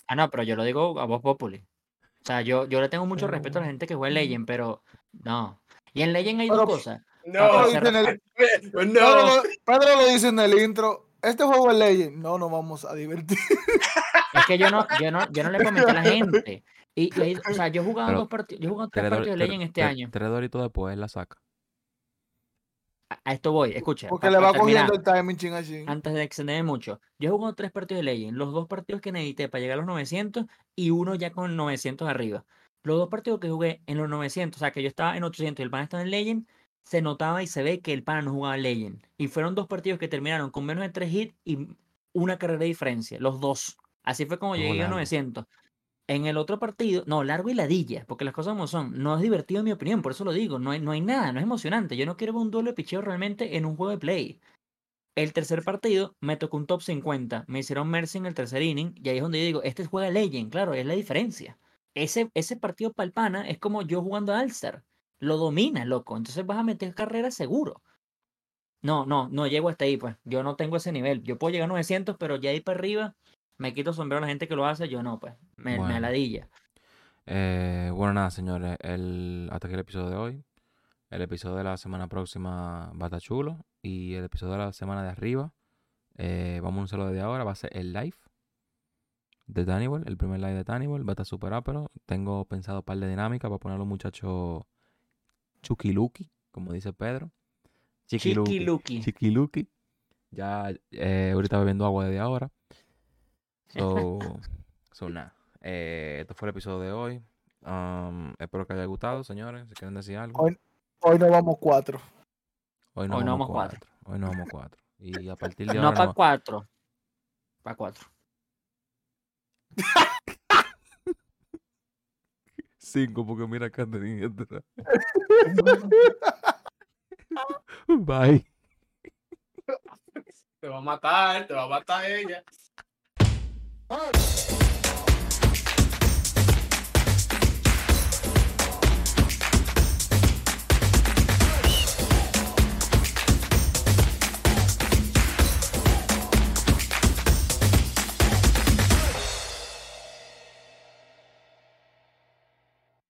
Ah, no, pero yo lo digo a voz populi. O sea, yo, yo le tengo mucho Pero respeto a la gente que juega en Legend, pero no. Y en Legend hay Pero- dos cosas. No, dice en el- no, Pedro lo- Pedro lo dice en el intro. Este juego es Legend. No, nos vamos a divertir. (laughs) Es que yo no, yo no, yo no le comenté a la (laughs) gente. Y, y ahí- o sea, yo he jugado Pero dos partidos, yo he jugado tres partidos de Legend este tres- año. tres doritos después la saca. A, a esto voy, escucha. Porque le va cogiendo el timing ching así. Antes de extenderme mucho. Yo he jugado tres partidos de Legend. Los dos partidos que necesité para llegar a los 900 y uno ya con 900 arriba. Los dos partidos que jugué en los 900, o sea, que yo estaba en 800 y el pana estaba en Legend, se notaba y se ve que el pana no jugaba Legend. Y fueron dos partidos que terminaron con menos de tres hits y una carrera de diferencia. Los dos. Así fue como llegué a largo. 900. En el otro partido, no, largo y ladilla, porque las cosas como son. No es divertido en mi opinión, por eso lo digo. No hay, no hay nada, no es emocionante. Yo no quiero ver un duelo de picheo realmente en un juego de play. El tercer partido me tocó un top 50. Me hicieron Mercy en el tercer inning. Y ahí es donde yo digo, este juega Legend, claro, es la diferencia. Ese, ese partido palpana es como yo jugando a Alstar. Lo domina, loco. Entonces vas a meter carrera seguro. No, no, no llego hasta ahí, pues. Yo no tengo ese nivel. Yo puedo llegar a 900, pero ya ahí para arriba me quito sombrero a la gente que lo hace. Yo no, pues. Me, me Bueno. aladilla. Eh, bueno, nada, señores. El, hasta aquí el episodio de hoy. El episodio de la semana próxima va a estar chulo. Y el episodio de la semana de arriba, eh, vamos a hacerlo desde ahora, va a ser el live de Tannibal, el primer live de Tannibal. Va a estar súper ápero. Tengo pensado un par de dinámicas para poner a los muchachos chuquiluki, como dice Pedro. Chiquiluki. Chiquiluki. Chiquiluki. Ya eh, ahorita bebiendo agua desde ahora. So, (laughs) so nada. Eh, esto fue el episodio de hoy. Um, espero que haya gustado, señores. Si quieren decir algo. Hoy- Hoy nos vamos cuatro. Hoy no hoy no vamos vamos cuatro. cuatro. Hoy no vamos cuatro. Y a partir de No ahora. para no- cuatro. Para cuatro. (laughs) Cinco, porque mira acá tenía atrás. (laughs) Bye. Te va a matar, te va a matar ella. Ah,